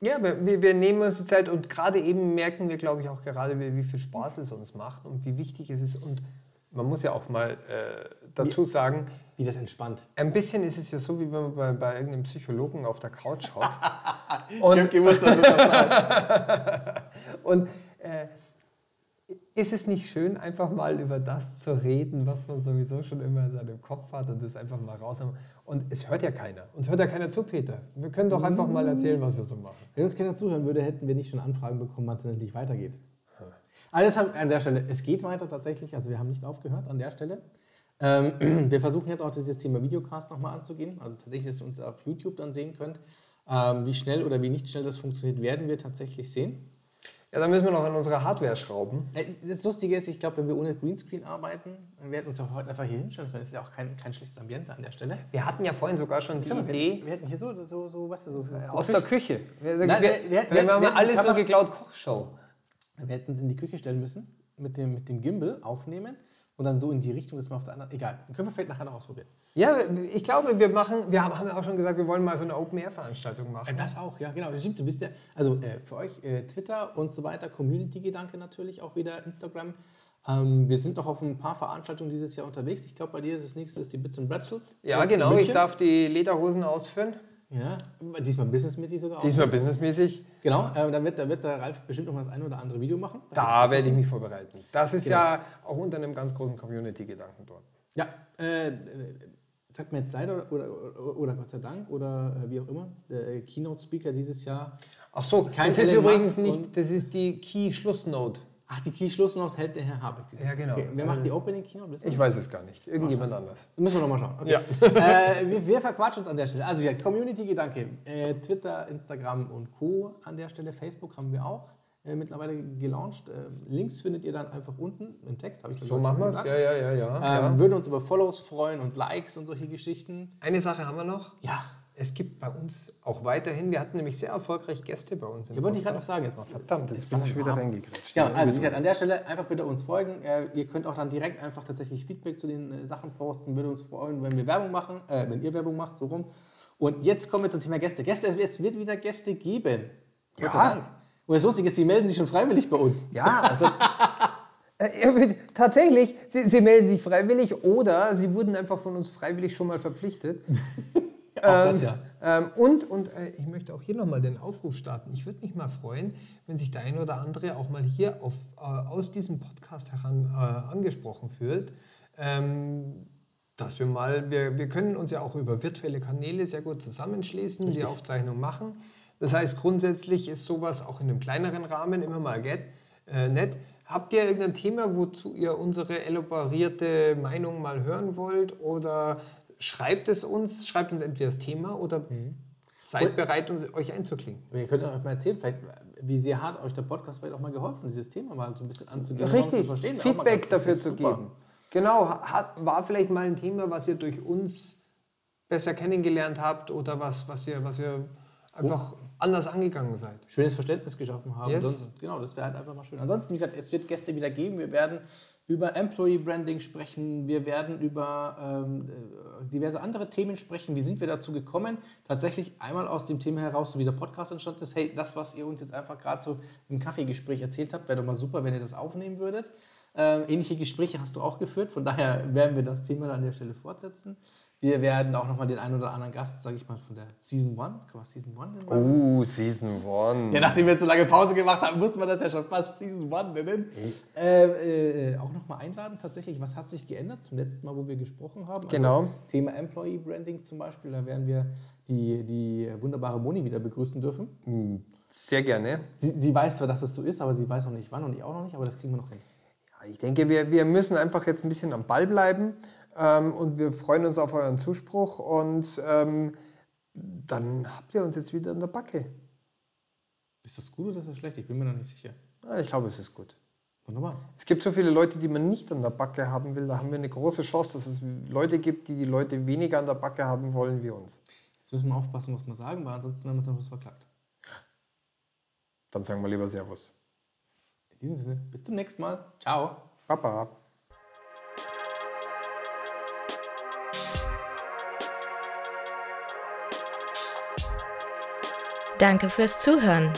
Ja, wir, wir nehmen uns die Zeit und gerade eben merken wir, glaube ich, auch gerade, wie, wie viel Spaß es uns macht und wie wichtig es ist. Und man muss ja auch mal äh, dazu sagen, wie das entspannt. Ein bisschen ist es ja so, wie wenn man bei, bei irgendeinem Psychologen auf der Couch hockt. ich habe gewusst, dass du das und äh, ist es nicht schön, einfach mal über das zu reden, was man sowieso schon immer in seinem Kopf hat und das einfach mal raus haben? Und es hört ja keiner. Uns hört ja keiner zu, Peter. Wir können doch einfach mal erzählen, was wir so machen. Wenn uns keiner zuhören würde, hätten wir nicht schon Anfragen bekommen, wann es denn nicht weitergeht. Also an der Stelle, es geht weiter tatsächlich, also wir haben nicht aufgehört an der Stelle. Ähm, wir versuchen jetzt auch dieses Thema Videocast nochmal anzugehen, also tatsächlich, dass ihr uns auf YouTube dann sehen könnt. Ähm, wie schnell oder wie nicht schnell das funktioniert, werden wir tatsächlich sehen. Ja, dann müssen wir noch an unserer Hardware schrauben. Äh, Das Lustige ist, ich glaube, wenn wir ohne Greenscreen arbeiten, dann werden wir uns auch heute einfach hier hinstellen können. Das ist ja auch kein, kein schlechtes Ambiente an der Stelle. Wir hatten ja vorhin sogar schon die wir, Idee hätten- wir hätten hier so, so, so weißt du, so, so aus der Küche. Wir, wir, Nein, wir, wir- wir- wir, wir- haben wir- alles nur geklaut Kochshow. Wir hätten es in die Küche stellen müssen, mit dem, mit dem Gimbal aufnehmen und dann so in die Richtung, dass wir auf der anderen. Egal, dann können wir vielleicht nachher noch ausprobieren. Ja, ich glaube, wir machen, wir haben ja auch schon gesagt, wir wollen mal so eine Open-Air-Veranstaltung machen. Das auch, ja, genau. Stimmt. Du bist ja, also äh, für euch äh, Twitter und so weiter, Community-Gedanke natürlich auch wieder, Instagram. Ähm, wir sind noch auf ein paar Veranstaltungen dieses Jahr unterwegs. Ich glaube, bei dir ist das nächste ist die Bits and Pretzels. Ja, genau, ich darf die Lederhosen ausführen. Ja, diesmal businessmäßig sogar. auch. Diesmal businessmäßig. Genau, ähm, da, wird, da wird der Ralf bestimmt noch mal das ein oder andere Video machen. Da werde ich mich vorbereiten. Das ist ja auch unter einem ganz großen Community-Gedanken dort. Ja, äh, äh, sagt mir jetzt leider oder, oder, oder Gott sei Dank oder äh, wie auch immer, der äh, Keynote-Speaker dieses Jahr. Ach so, Kein das ist übrigens nicht, das ist die Key-Schlussnote. Ach, die Key-Schlussnote hält der Herr Habeck. Ja, genau. Okay, wer macht die Opening-Keynote? Wissen wir Ich weiß es gar nicht. Irgendjemand anders. Müssen wir nochmal schauen. Okay. Ja. äh, wir, wir verquatschen uns an der Stelle. Also ja, Community-Gedanke. Äh, Twitter, Instagram und Co. an der Stelle. Facebook haben wir auch äh, mittlerweile gelauncht. Äh, Links findet ihr dann einfach unten im Text. Ich So machen wir es. Ja, ja, ja, ja. Ähm, ja. Würden uns über Follows freuen und Likes und solche Geschichten. Eine Sache haben wir noch. Ja, Es gibt bei uns auch weiterhin, wir hatten nämlich sehr erfolgreich Gäste bei uns. Im Ja, wollte ich gerade noch sagen. Jetzt, Oh, verdammt, jetzt, jetzt bin ich wieder reingekriegt. Ja, also wie gesagt, an der Stelle einfach bitte uns folgen. Äh, ihr könnt auch dann direkt einfach tatsächlich Feedback zu den äh, Sachen posten. Würde uns freuen, wenn wir Werbung machen, äh, wenn ihr Werbung macht, so rum. Und jetzt kommen wir zum Thema Gäste. Gäste, es wird wieder Gäste geben. Gott Ja. Dank. Und das Lustige ist, sie melden sich schon freiwillig bei uns. Ja, also äh, tatsächlich, sie, sie melden sich freiwillig oder sie wurden einfach von uns freiwillig schon mal verpflichtet. Auch das ja. Ähm, und und äh, ich möchte auch hier nochmal den Aufruf starten. Ich würde mich mal freuen, wenn sich der eine oder andere auch mal hier auf, äh, aus diesem Podcast heran äh, angesprochen fühlt. Ähm, dass wir mal, wir, wir können uns ja auch über virtuelle Kanäle sehr gut zusammenschließen, die Aufzeichnung machen. Das heißt, grundsätzlich ist sowas auch in einem kleineren Rahmen immer mal get, äh, nett. Habt ihr irgendein Thema, wozu ihr unsere elaborierte Meinung mal hören wollt? Oder schreibt es uns, schreibt uns entweder das Thema oder seid bereit, uns, euch einzuklinken. Ihr könnt euch mal erzählen, vielleicht, wie sehr hat euch der Podcast vielleicht auch mal geholfen, dieses Thema mal so ein bisschen anzugehen. und Richtig, zu verstehen. Feedback dafür zu super. geben. Genau, hat, war vielleicht mal ein Thema, was ihr durch uns besser kennengelernt habt oder was, was, ihr, was ihr einfach anders angegangen seid. schönes Verständnis geschaffen haben. Yes. Sonst, genau, das wäre halt einfach mal schön. Ansonsten, wie gesagt, es wird Gäste wieder geben. Wir werden über Employee Branding sprechen. Wir werden über ähm, äh, diverse andere Themen sprechen. Wie sind wir dazu gekommen? Tatsächlich einmal aus dem Thema heraus, so wie der Podcast entstanden ist. Hey, das, was ihr uns jetzt einfach gerade so im Kaffeegespräch erzählt habt, wäre doch mal super, wenn ihr das aufnehmen würdet. Ähm, ähnliche Gespräche hast du auch geführt. Von daher werden wir das Thema an der Stelle fortsetzen. Wir werden auch nochmal den einen oder anderen Gast, sage ich mal, von der Season 1. Kann man Season 1 nennen? Oh, Season 1. Ja, nachdem wir jetzt so lange Pause gemacht haben, musste man das ja schon fast Season 1 nennen. Äh, äh, auch nochmal einladen, tatsächlich. Was hat sich geändert zum letzten Mal, wo wir gesprochen haben? Also Genau. Thema Employee Branding zum Beispiel. Da werden wir die, die wunderbare Moni wieder begrüßen dürfen. Sehr gerne. Sie, sie weiß zwar, dass es so ist, aber sie weiß noch nicht wann und ich auch noch nicht, aber das kriegen wir noch hin. Ich denke, wir, wir müssen einfach jetzt ein bisschen am Ball bleiben ähm, und wir freuen uns auf euren Zuspruch und ähm, dann habt ihr uns jetzt wieder in der Backe. Ist das gut oder ist das schlecht? Ich bin mir noch nicht sicher. Ja, ich glaube, es ist gut. Wunderbar. Es gibt so viele Leute, die man nicht an der Backe haben will. Da haben wir eine große Chance, dass es Leute gibt, die die Leute weniger an der Backe haben wollen wie uns. Jetzt müssen wir aufpassen, was wir sagen, weil ansonsten werden wir uns noch was verklagt. Dann sagen wir lieber Servus. In diesem Sinne, bis zum nächsten Mal. Ciao. Papa. Danke fürs Zuhören.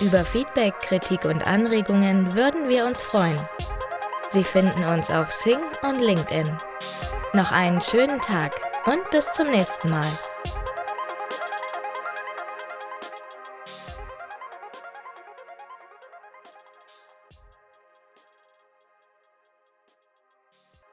Über Feedback, Kritik und Anregungen würden wir uns freuen. Sie finden uns auf Sing und LinkedIn. Noch einen schönen Tag und bis zum nächsten Mal.